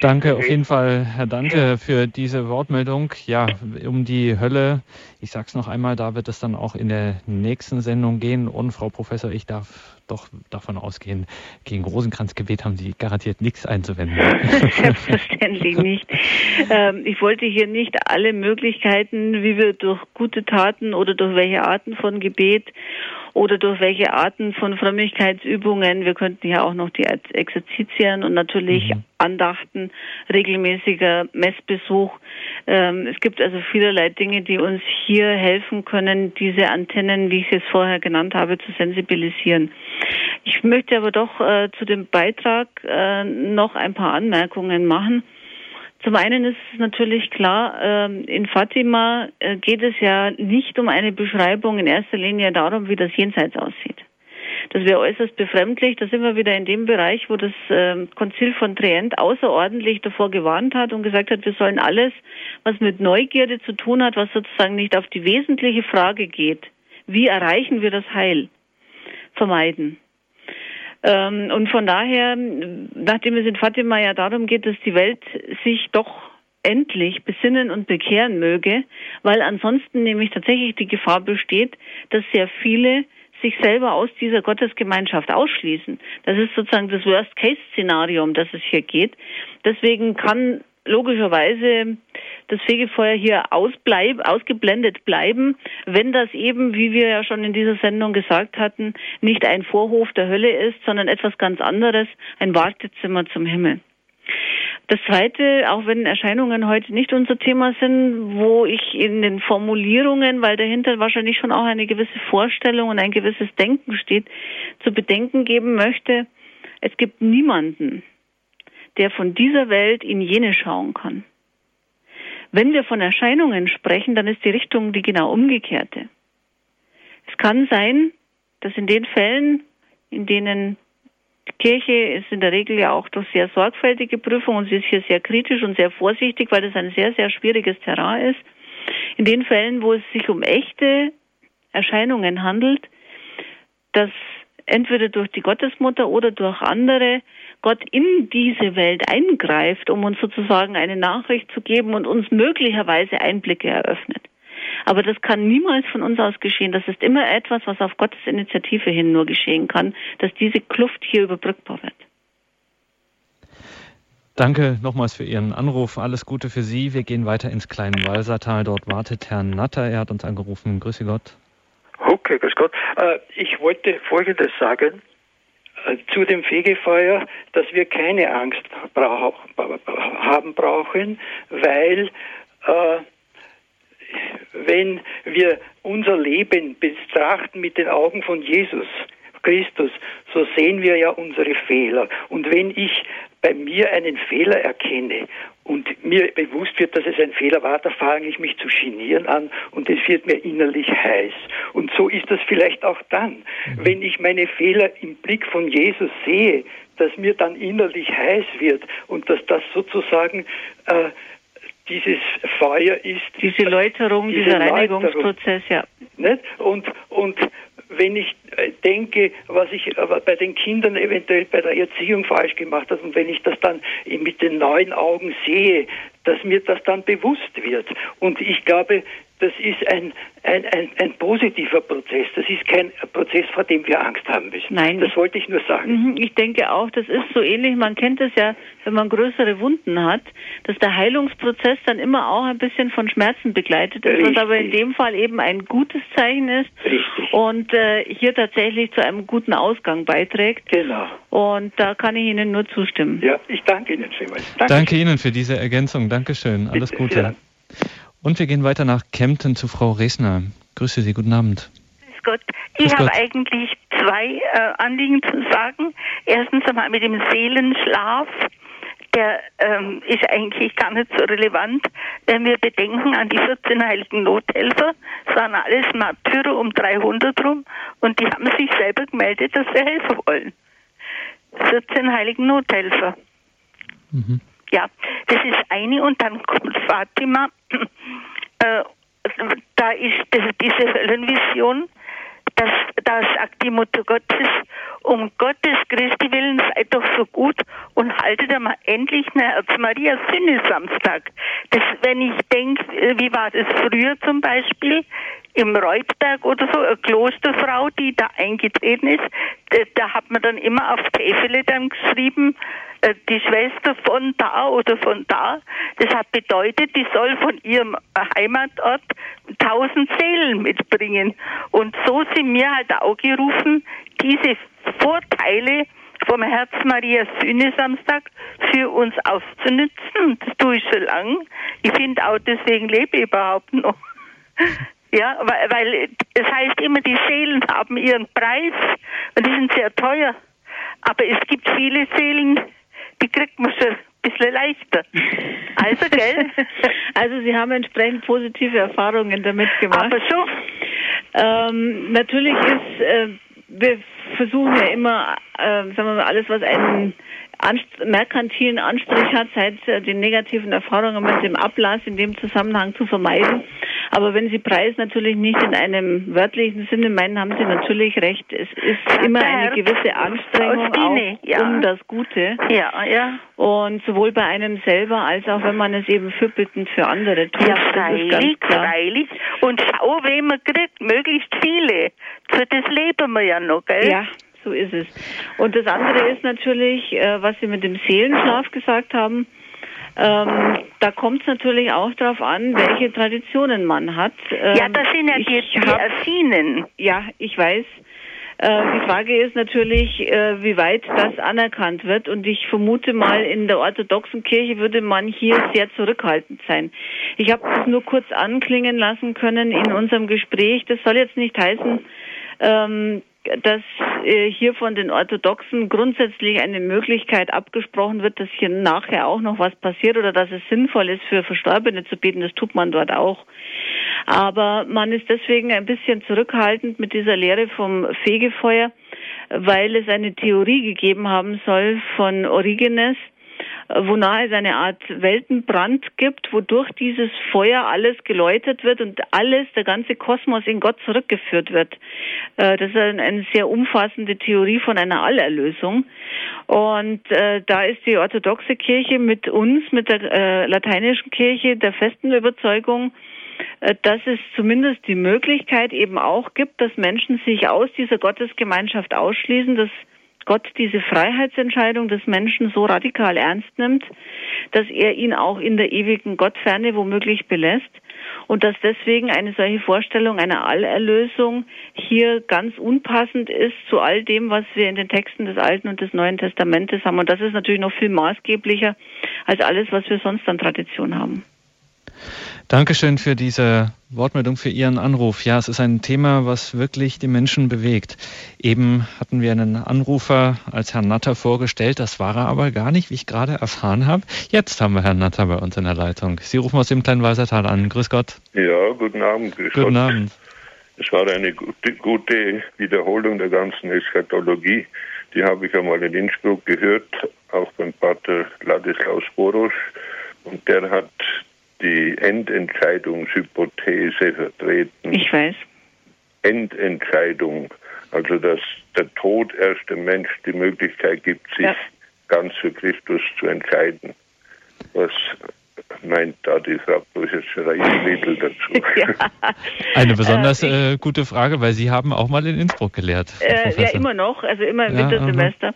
Danke auf jeden Fall, Herr Dante, für diese Wortmeldung. Ja, um die Hölle, ich sage es noch einmal, da wird es dann auch in der nächsten Sendung gehen. Und Frau Professor, ich darf doch davon ausgehen, gegen Rosenkranzgebet haben Sie garantiert nichts einzuwenden. Selbstverständlich nicht. Ähm, ich wollte hier nicht alle Möglichkeiten, wie wir durch gute Taten oder durch welche Arten von Gebet oder durch welche Arten von Frömmigkeitsübungen. Wir könnten ja auch noch die Exerzitien und natürlich mhm. Andachten, regelmäßiger Messbesuch. Ähm, es gibt also vielerlei Dinge, die uns hier helfen können, diese Antennen, wie ich es vorher genannt habe, zu sensibilisieren. Ich möchte aber doch äh, zu dem Beitrag äh, noch ein paar Anmerkungen machen. Zum einen ist es natürlich klar, ähm, in Fatima äh, geht es ja nicht um eine Beschreibung in erster Linie darum, wie das Jenseits aussieht. Das wäre äußerst befremdlich. Da sind wir wieder in dem Bereich, wo das ähm, Konzil von Trient außerordentlich davor gewarnt hat und gesagt hat, wir sollen alles, was mit Neugierde zu tun hat, was sozusagen nicht auf die wesentliche Frage geht, wie erreichen wir das Heil, vermeiden. Ähm, und von daher, nachdem es in Fatima ja darum geht, dass die Welt sich doch endlich besinnen und bekehren möge, weil ansonsten nämlich tatsächlich die Gefahr besteht, dass sehr viele sich selber aus dieser Gottesgemeinschaft ausschließen. Das ist sozusagen das Worst-Case-Szenario, um das es hier geht. Deswegen kann logischerweise das Fegefeuer hier ausbleib, ausgeblendet bleiben, wenn das eben, wie wir ja schon in dieser Sendung gesagt hatten, nicht ein Vorhof der Hölle ist, sondern etwas ganz anderes, ein Wartezimmer zum Himmel. Das Zweite, auch wenn Erscheinungen heute nicht unser Thema sind, wo ich in den Formulierungen, weil dahinter wahrscheinlich schon auch eine gewisse Vorstellung und ein gewisses Denken steht, zu bedenken geben möchte, es gibt niemanden, der von dieser Welt in jene schauen kann. Wenn wir von Erscheinungen sprechen, dann ist die Richtung die genau umgekehrte. Es kann sein, dass in den Fällen, in denen die Kirche ist in der Regel ja auch durch sehr sorgfältige Prüfung und sie ist hier sehr kritisch und sehr vorsichtig, weil das ein sehr, sehr schwieriges Terrain ist. In den Fällen, wo es sich um echte Erscheinungen handelt, dass entweder durch die Gottesmutter oder durch andere Gott in diese Welt eingreift, um uns sozusagen eine Nachricht zu geben und uns möglicherweise Einblicke eröffnet. Aber das kann niemals von uns aus geschehen. Das ist immer etwas, was auf Gottes Initiative hin nur geschehen kann, dass diese Kluft hier überbrückbar wird. Danke nochmals für Ihren Anruf. Alles Gute für Sie. Wir gehen weiter ins kleine Walsertal. Dort wartet Herr Natter. Er hat uns angerufen. Grüße Gott. Okay, grüß Gott. Äh, ich wollte Folgendes sagen zu dem Fegefeuer, dass wir keine Angst brauch, haben brauchen, weil äh, wenn wir unser Leben betrachten mit den Augen von Jesus Christus, so sehen wir ja unsere Fehler. Und wenn ich bei mir einen Fehler erkenne und mir bewusst wird, dass es ein Fehler war, da fange ich mich zu genieren an und es wird mir innerlich heiß. Und so ist das vielleicht auch dann, mhm. wenn ich meine Fehler im Blick von Jesus sehe, dass mir dann innerlich heiß wird und dass das sozusagen äh, dieses Feuer ist. Diese Läuterung, diese dieser Reinigungsprozess, ja. Nicht? Und, und wenn ich denke, was ich bei den Kindern eventuell bei der Erziehung falsch gemacht habe und wenn ich das dann mit den neuen Augen sehe, dass mir das dann bewusst wird. Und ich glaube, das ist ein, ein, ein, ein, positiver Prozess. Das ist kein Prozess, vor dem wir Angst haben müssen. Nein. Das wollte ich nur sagen. Mhm, ich denke auch, das ist so ähnlich. Man kennt es ja, wenn man größere Wunden hat, dass der Heilungsprozess dann immer auch ein bisschen von Schmerzen begleitet ist, Richtig. was aber in dem Fall eben ein gutes Zeichen ist Richtig. und äh, hier tatsächlich zu einem guten Ausgang beiträgt. Genau. Und da kann ich Ihnen nur zustimmen. Ja, ich danke Ihnen vielmals. Danke, danke Ihnen für diese Ergänzung. Dankeschön. Alles Bitte, Gute. Und wir gehen weiter nach Kempten zu Frau Resner. Grüße Sie, guten Abend. Grüß Gott. Ich habe eigentlich zwei äh, Anliegen zu sagen. Erstens einmal mit dem Seelenschlaf. Der ähm, ist eigentlich gar nicht so relevant, wenn wir bedenken an die 14 heiligen Nothelfer. Es waren alles Martyrer um 300 rum und die haben sich selber gemeldet, dass sie helfen wollen. 14 heiligen Nothelfer. Mhm. Ja, das ist eine und dann kommt Fatima. Äh, da ist diese Höllenvision, dass da sagt die Mutter Gottes, um Gottes Christi willen seid doch so gut und haltet einmal endlich eine Herz Maria Sinnesamstag. Das, wenn ich denke, äh, wie war das früher zum Beispiel? im Reutberg oder so, eine Klosterfrau, die da eingetreten ist, da, da hat man dann immer auf Täfele dann geschrieben, äh, die Schwester von da oder von da. Das hat bedeutet, die soll von ihrem Heimatort tausend Seelen mitbringen. Und so sind wir halt auch gerufen, diese Vorteile vom Herz Maria Sühne Samstag für uns auszunützen. Das tue ich schon lang. Ich finde auch, deswegen lebe ich überhaupt noch. Ja, weil, weil es heißt immer, die Seelen haben ihren Preis und die sind sehr teuer. Aber es gibt viele Seelen, die kriegt man schon ein bisschen leichter. Also, gell? Also, Sie haben entsprechend positive Erfahrungen damit gemacht. Aber so. Ähm, natürlich ist, äh, wir versuchen ja immer, äh, sagen wir mal, alles, was einen Anst merkantilen Anstrich hat, seit äh, den negativen Erfahrungen mit dem Ablass in dem Zusammenhang zu vermeiden. Aber wenn Sie Preis natürlich nicht in einem wörtlichen Sinne meinen, haben Sie natürlich recht. Es ist immer eine gewisse Anstrengung auch um das Gute. Ja, ja. Und sowohl bei einem selber als auch wenn man es eben fürbittend für andere tut. Ja, freilich, freilich. Und schau, wen man kriegt, möglichst viele. Für das leben wir ja noch, gell? Ja, so ist es. Und das andere ist natürlich, äh, was Sie mit dem Seelenschlaf gesagt haben. Ähm, da kommt es natürlich auch darauf an, welche Traditionen man hat. Ähm, ja, das sind ja die, die Ersinen. Ja, ich weiß. Äh, die Frage ist natürlich, äh, wie weit das anerkannt wird. Und ich vermute mal, in der orthodoxen Kirche würde man hier sehr zurückhaltend sein. Ich habe das nur kurz anklingen lassen können in unserem Gespräch. Das soll jetzt nicht heißen, ähm, dass äh, hier von den Orthodoxen grundsätzlich eine Möglichkeit abgesprochen wird, dass hier nachher auch noch was passiert oder dass es sinnvoll ist, für Verstorbene zu beten. Das tut man dort auch. Aber man ist deswegen ein bisschen zurückhaltend mit dieser Lehre vom Fegefeuer, weil es eine Theorie gegeben haben soll von Origenes, wonach es eine Art Weltenbrand gibt, wodurch dieses Feuer alles geläutert wird und alles, der ganze Kosmos in Gott zurückgeführt wird. Äh, das ist eine sehr umfassende Theorie von einer Allerlösung. Und äh, da ist die orthodoxe Kirche mit uns, mit der äh, lateinischen Kirche, der festen Überzeugung, dass es zumindest die Möglichkeit eben auch gibt, dass Menschen sich aus dieser Gottesgemeinschaft ausschließen, dass Gott diese Freiheitsentscheidung des Menschen so radikal ernst nimmt, dass er ihn auch in der ewigen Gottferne womöglich belässt und dass deswegen eine solche Vorstellung einer Allerlösung hier ganz unpassend ist zu all dem, was wir in den Texten des Alten und des Neuen Testamentes haben. Und das ist natürlich noch viel maßgeblicher als alles, was wir sonst an Tradition haben. Dankeschön für diese Wortmeldung, für Ihren Anruf. Ja, es ist ein Thema, was wirklich die Menschen bewegt. Eben hatten wir einen Anrufer als Herrn Natter vorgestellt, das war er aber gar nicht, wie ich gerade erfahren habe. Jetzt haben wir Herrn Natter bei uns in der Leitung. Sie rufen aus dem kleinen Weisertal an. Grüß Gott. Ja, guten Abend. Grüß guten Gott. Abend. Es war eine gute, gute Wiederholung der ganzen Eschatologie. Die habe ich einmal in Innsbruck gehört, auch beim Pater Ladislaus Boros. Und der hat die Endentscheidungshypothese vertreten. Ich weiß. Endentscheidung, also dass der Tod erst dem Mensch die Möglichkeit gibt, sich ja. ganz für Christus zu entscheiden. Was meint da die Frau Professor Riedel dazu? Ja. Eine besonders äh, äh, gute Frage, weil Sie haben auch mal in Innsbruck gelehrt. Äh, ja, immer noch, also immer im ja, Wintersemester.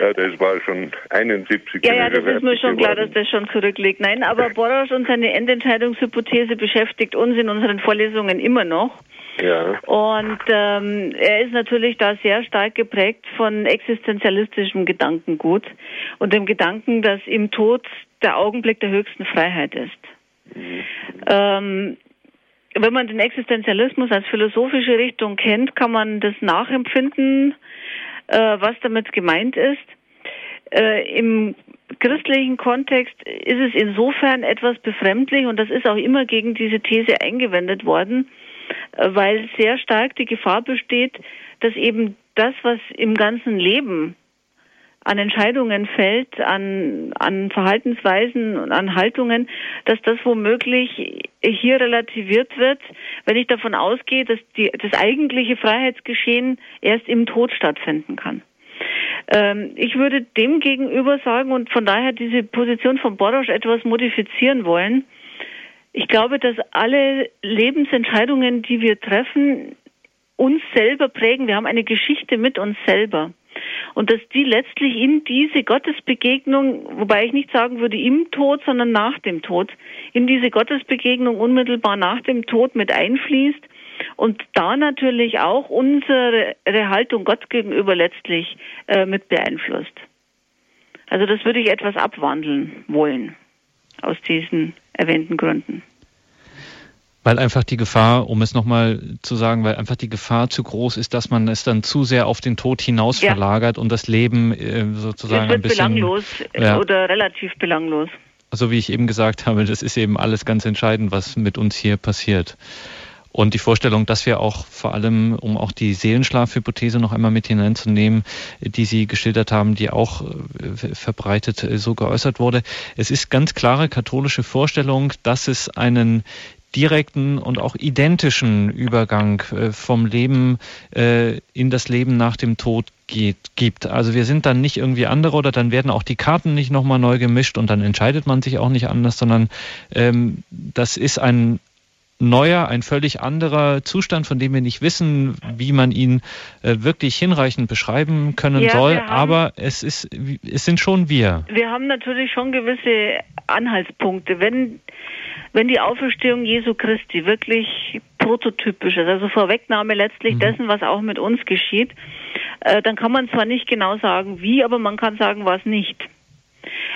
Ja, das war schon 71 Ja, ja, das ist mir schon klar, dass das schon zurückliegt. Nein, aber Boros und seine Endentscheidungshypothese beschäftigt uns in unseren Vorlesungen immer noch. Ja. Und ähm, er ist natürlich da sehr stark geprägt von existenzialistischem Gedankengut und dem Gedanken, dass im Tod der Augenblick der höchsten Freiheit ist. Mhm. Ähm, wenn man den Existenzialismus als philosophische Richtung kennt, kann man das nachempfinden, äh, was damit gemeint ist. Äh, Im christlichen Kontext ist es insofern etwas befremdlich und das ist auch immer gegen diese These eingewendet worden, weil sehr stark die Gefahr besteht, dass eben das, was im ganzen Leben an Entscheidungen fällt, an, an Verhaltensweisen und an Haltungen, dass das womöglich hier relativiert wird, wenn ich davon ausgehe, dass die, das eigentliche Freiheitsgeschehen erst im Tod stattfinden kann. Ähm, ich würde dem gegenüber sagen und von daher diese Position von Boros etwas modifizieren wollen. Ich glaube, dass alle Lebensentscheidungen, die wir treffen, uns selber prägen. Wir haben eine Geschichte mit uns selber. Und dass die letztlich in diese Gottesbegegnung, wobei ich nicht sagen würde im Tod, sondern nach dem Tod, in diese Gottesbegegnung unmittelbar nach dem Tod mit einfließt und da natürlich auch unsere Haltung Gott gegenüber letztlich äh, mit beeinflusst. Also das würde ich etwas abwandeln wollen aus diesen erwähnten Gründen. Weil einfach die Gefahr, um es nochmal zu sagen, weil einfach die Gefahr zu groß ist, dass man es dann zu sehr auf den Tod hinaus ja. verlagert und das Leben äh, sozusagen ein bisschen belanglos ja. oder relativ belanglos. So wie ich eben gesagt habe, das ist eben alles ganz entscheidend, was mit uns hier passiert. Und die Vorstellung, dass wir auch vor allem, um auch die Seelenschlafhypothese noch einmal mit hineinzunehmen, die Sie geschildert haben, die auch äh, verbreitet äh, so geäußert wurde. Es ist ganz klare katholische Vorstellung, dass es einen direkten und auch identischen Übergang äh, vom Leben in das Leben nach dem Tod geht, gibt. Also wir sind dann nicht irgendwie andere oder dann werden auch die Karten nicht nochmal neu gemischt und dann entscheidet man sich auch nicht anders, sondern ähm, das ist ein neuer, ein völlig anderer Zustand, von dem wir nicht wissen, wie man ihn äh, wirklich hinreichend beschreiben können ja, soll. Haben, aber es ist, es sind schon wir. Wir haben natürlich schon gewisse Anhaltspunkte. Wenn wenn die Auferstehung Jesu Christi wirklich prototypisch ist, also Vorwegnahme letztlich mhm. dessen, was auch mit uns geschieht, äh, dann kann man zwar nicht genau sagen, wie, aber man kann sagen, was nicht.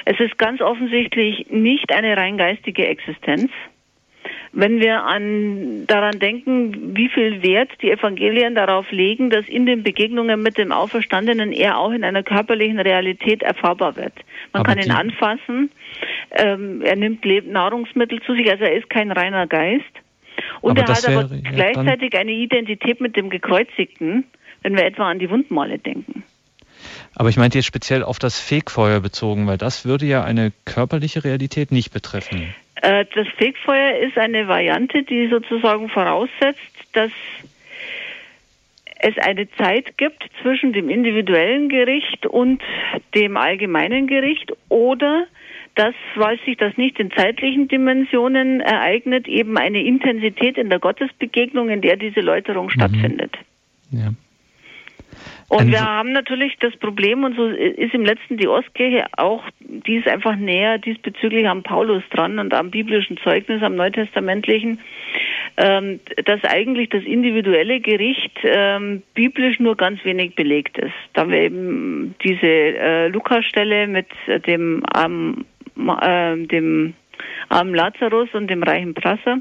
Es ist ganz offensichtlich nicht eine rein geistige Existenz. Wenn wir an, daran denken, wie viel Wert die Evangelien darauf legen, dass in den Begegnungen mit dem Auferstandenen er auch in einer körperlichen Realität erfahrbar wird. Man Aber kann ihn anfassen, ähm, er nimmt Nahrungsmittel zu sich, also er ist kein reiner Geist. Und aber er hat aber wäre, gleichzeitig ja, eine Identität mit dem Gekreuzigten, wenn wir etwa an die Wundmale denken. Aber ich meinte jetzt speziell auf das Fegfeuer bezogen, weil das würde ja eine körperliche Realität nicht betreffen. Äh, das Fegfeuer ist eine Variante, die sozusagen voraussetzt, dass es eine Zeit gibt zwischen dem individuellen Gericht und dem allgemeinen Gericht oder dass, weil sich das nicht in zeitlichen Dimensionen ereignet, eben eine Intensität in der Gottesbegegnung, in der diese Läuterung mhm. stattfindet. Ja. Und wir haben natürlich das Problem, und so ist im letzten die Ostkirche auch, die ist einfach näher diesbezüglich am Paulus dran und am biblischen Zeugnis, am neutestamentlichen, ähm, dass eigentlich das individuelle Gericht ähm, biblisch nur ganz wenig belegt ist. Da wir eben diese äh, Lukas-Stelle mit dem armen, äh, dem armen Lazarus und dem reichen Prasser.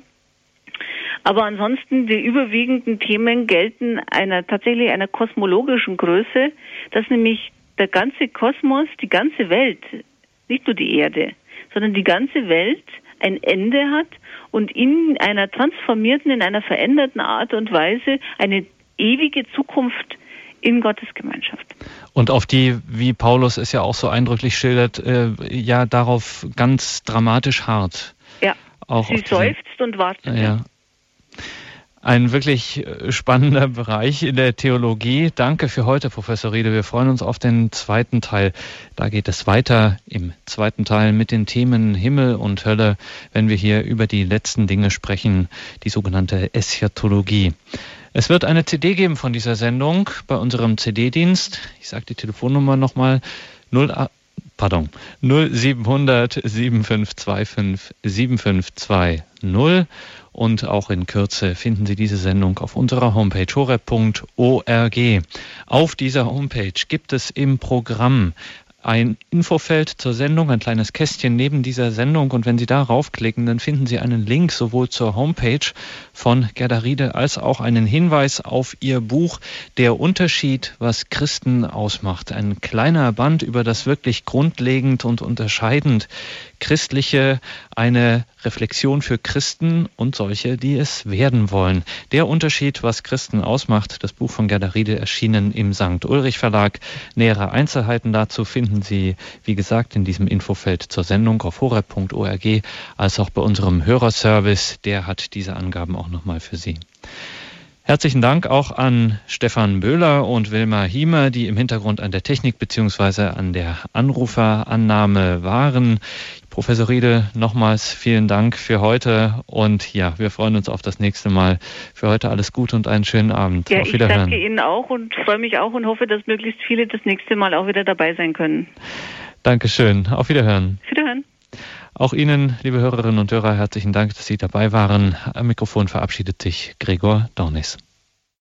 Aber ansonsten die überwiegenden Themen gelten einer tatsächlich einer kosmologischen Größe, dass nämlich der ganze Kosmos, die ganze Welt, nicht nur die Erde, sondern die ganze Welt ein Ende hat und in einer transformierten, in einer veränderten Art und Weise eine ewige Zukunft in Gottes Gemeinschaft. Und auf die, wie Paulus es ja auch so eindrücklich schildert, äh, ja darauf ganz dramatisch hart. Ja, auch sie seufzt und wartet. Ja, ein wirklich äh, spannender Bereich in der Theologie. Danke für heute, Professor Riede. Wir freuen uns auf den zweiten Teil. Da geht es weiter im zweiten Teil mit den Themen Himmel und Hölle, wenn wir hier über die letzten Dinge sprechen, die sogenannte Eschatologie. Es wird eine CD geben von dieser Sendung bei unserem CD-Dienst. Ich sage die Telefonnummer nochmal. 0, pardon, 0700 7525 7520 und auch in Kürze finden Sie diese Sendung auf unserer Homepage horeb.org. Auf dieser Homepage gibt es im Programm ein Infofeld zur Sendung, ein kleines Kästchen neben dieser Sendung. Und wenn Sie darauf klicken, dann finden Sie einen Link sowohl zur Homepage von Gerda Riede als auch einen Hinweis auf ihr Buch Der Unterschied, was Christen ausmacht. Ein kleiner Band über das wirklich grundlegend und unterscheidend Christliche, eine Reflexion für Christen und solche, die es werden wollen. Der Unterschied, was Christen ausmacht, das Buch von Gerda Riede erschienen im St. Ulrich Verlag. Nähere Einzelheiten dazu finden Sie, wie gesagt, in diesem Infofeld zur Sendung auf horeb.org, als auch bei unserem Hörerservice. Der hat diese Angaben auch nochmal für Sie. Herzlichen Dank auch an Stefan Böhler und Wilma Hiemer, die im Hintergrund an der Technik bzw. an der Anruferannahme waren. Professor Riede, nochmals vielen Dank für heute und ja, wir freuen uns auf das nächste Mal. Für heute alles Gute und einen schönen Abend. Ja, auf Wiederhören. ich danke Ihnen auch und freue mich auch und hoffe, dass möglichst viele das nächste Mal auch wieder dabei sein können. Dankeschön. Auf Wiederhören. Wiederhören. Auch Ihnen, liebe Hörerinnen und Hörer, herzlichen Dank, dass Sie dabei waren. Am Mikrofon verabschiedet sich Gregor Dornis.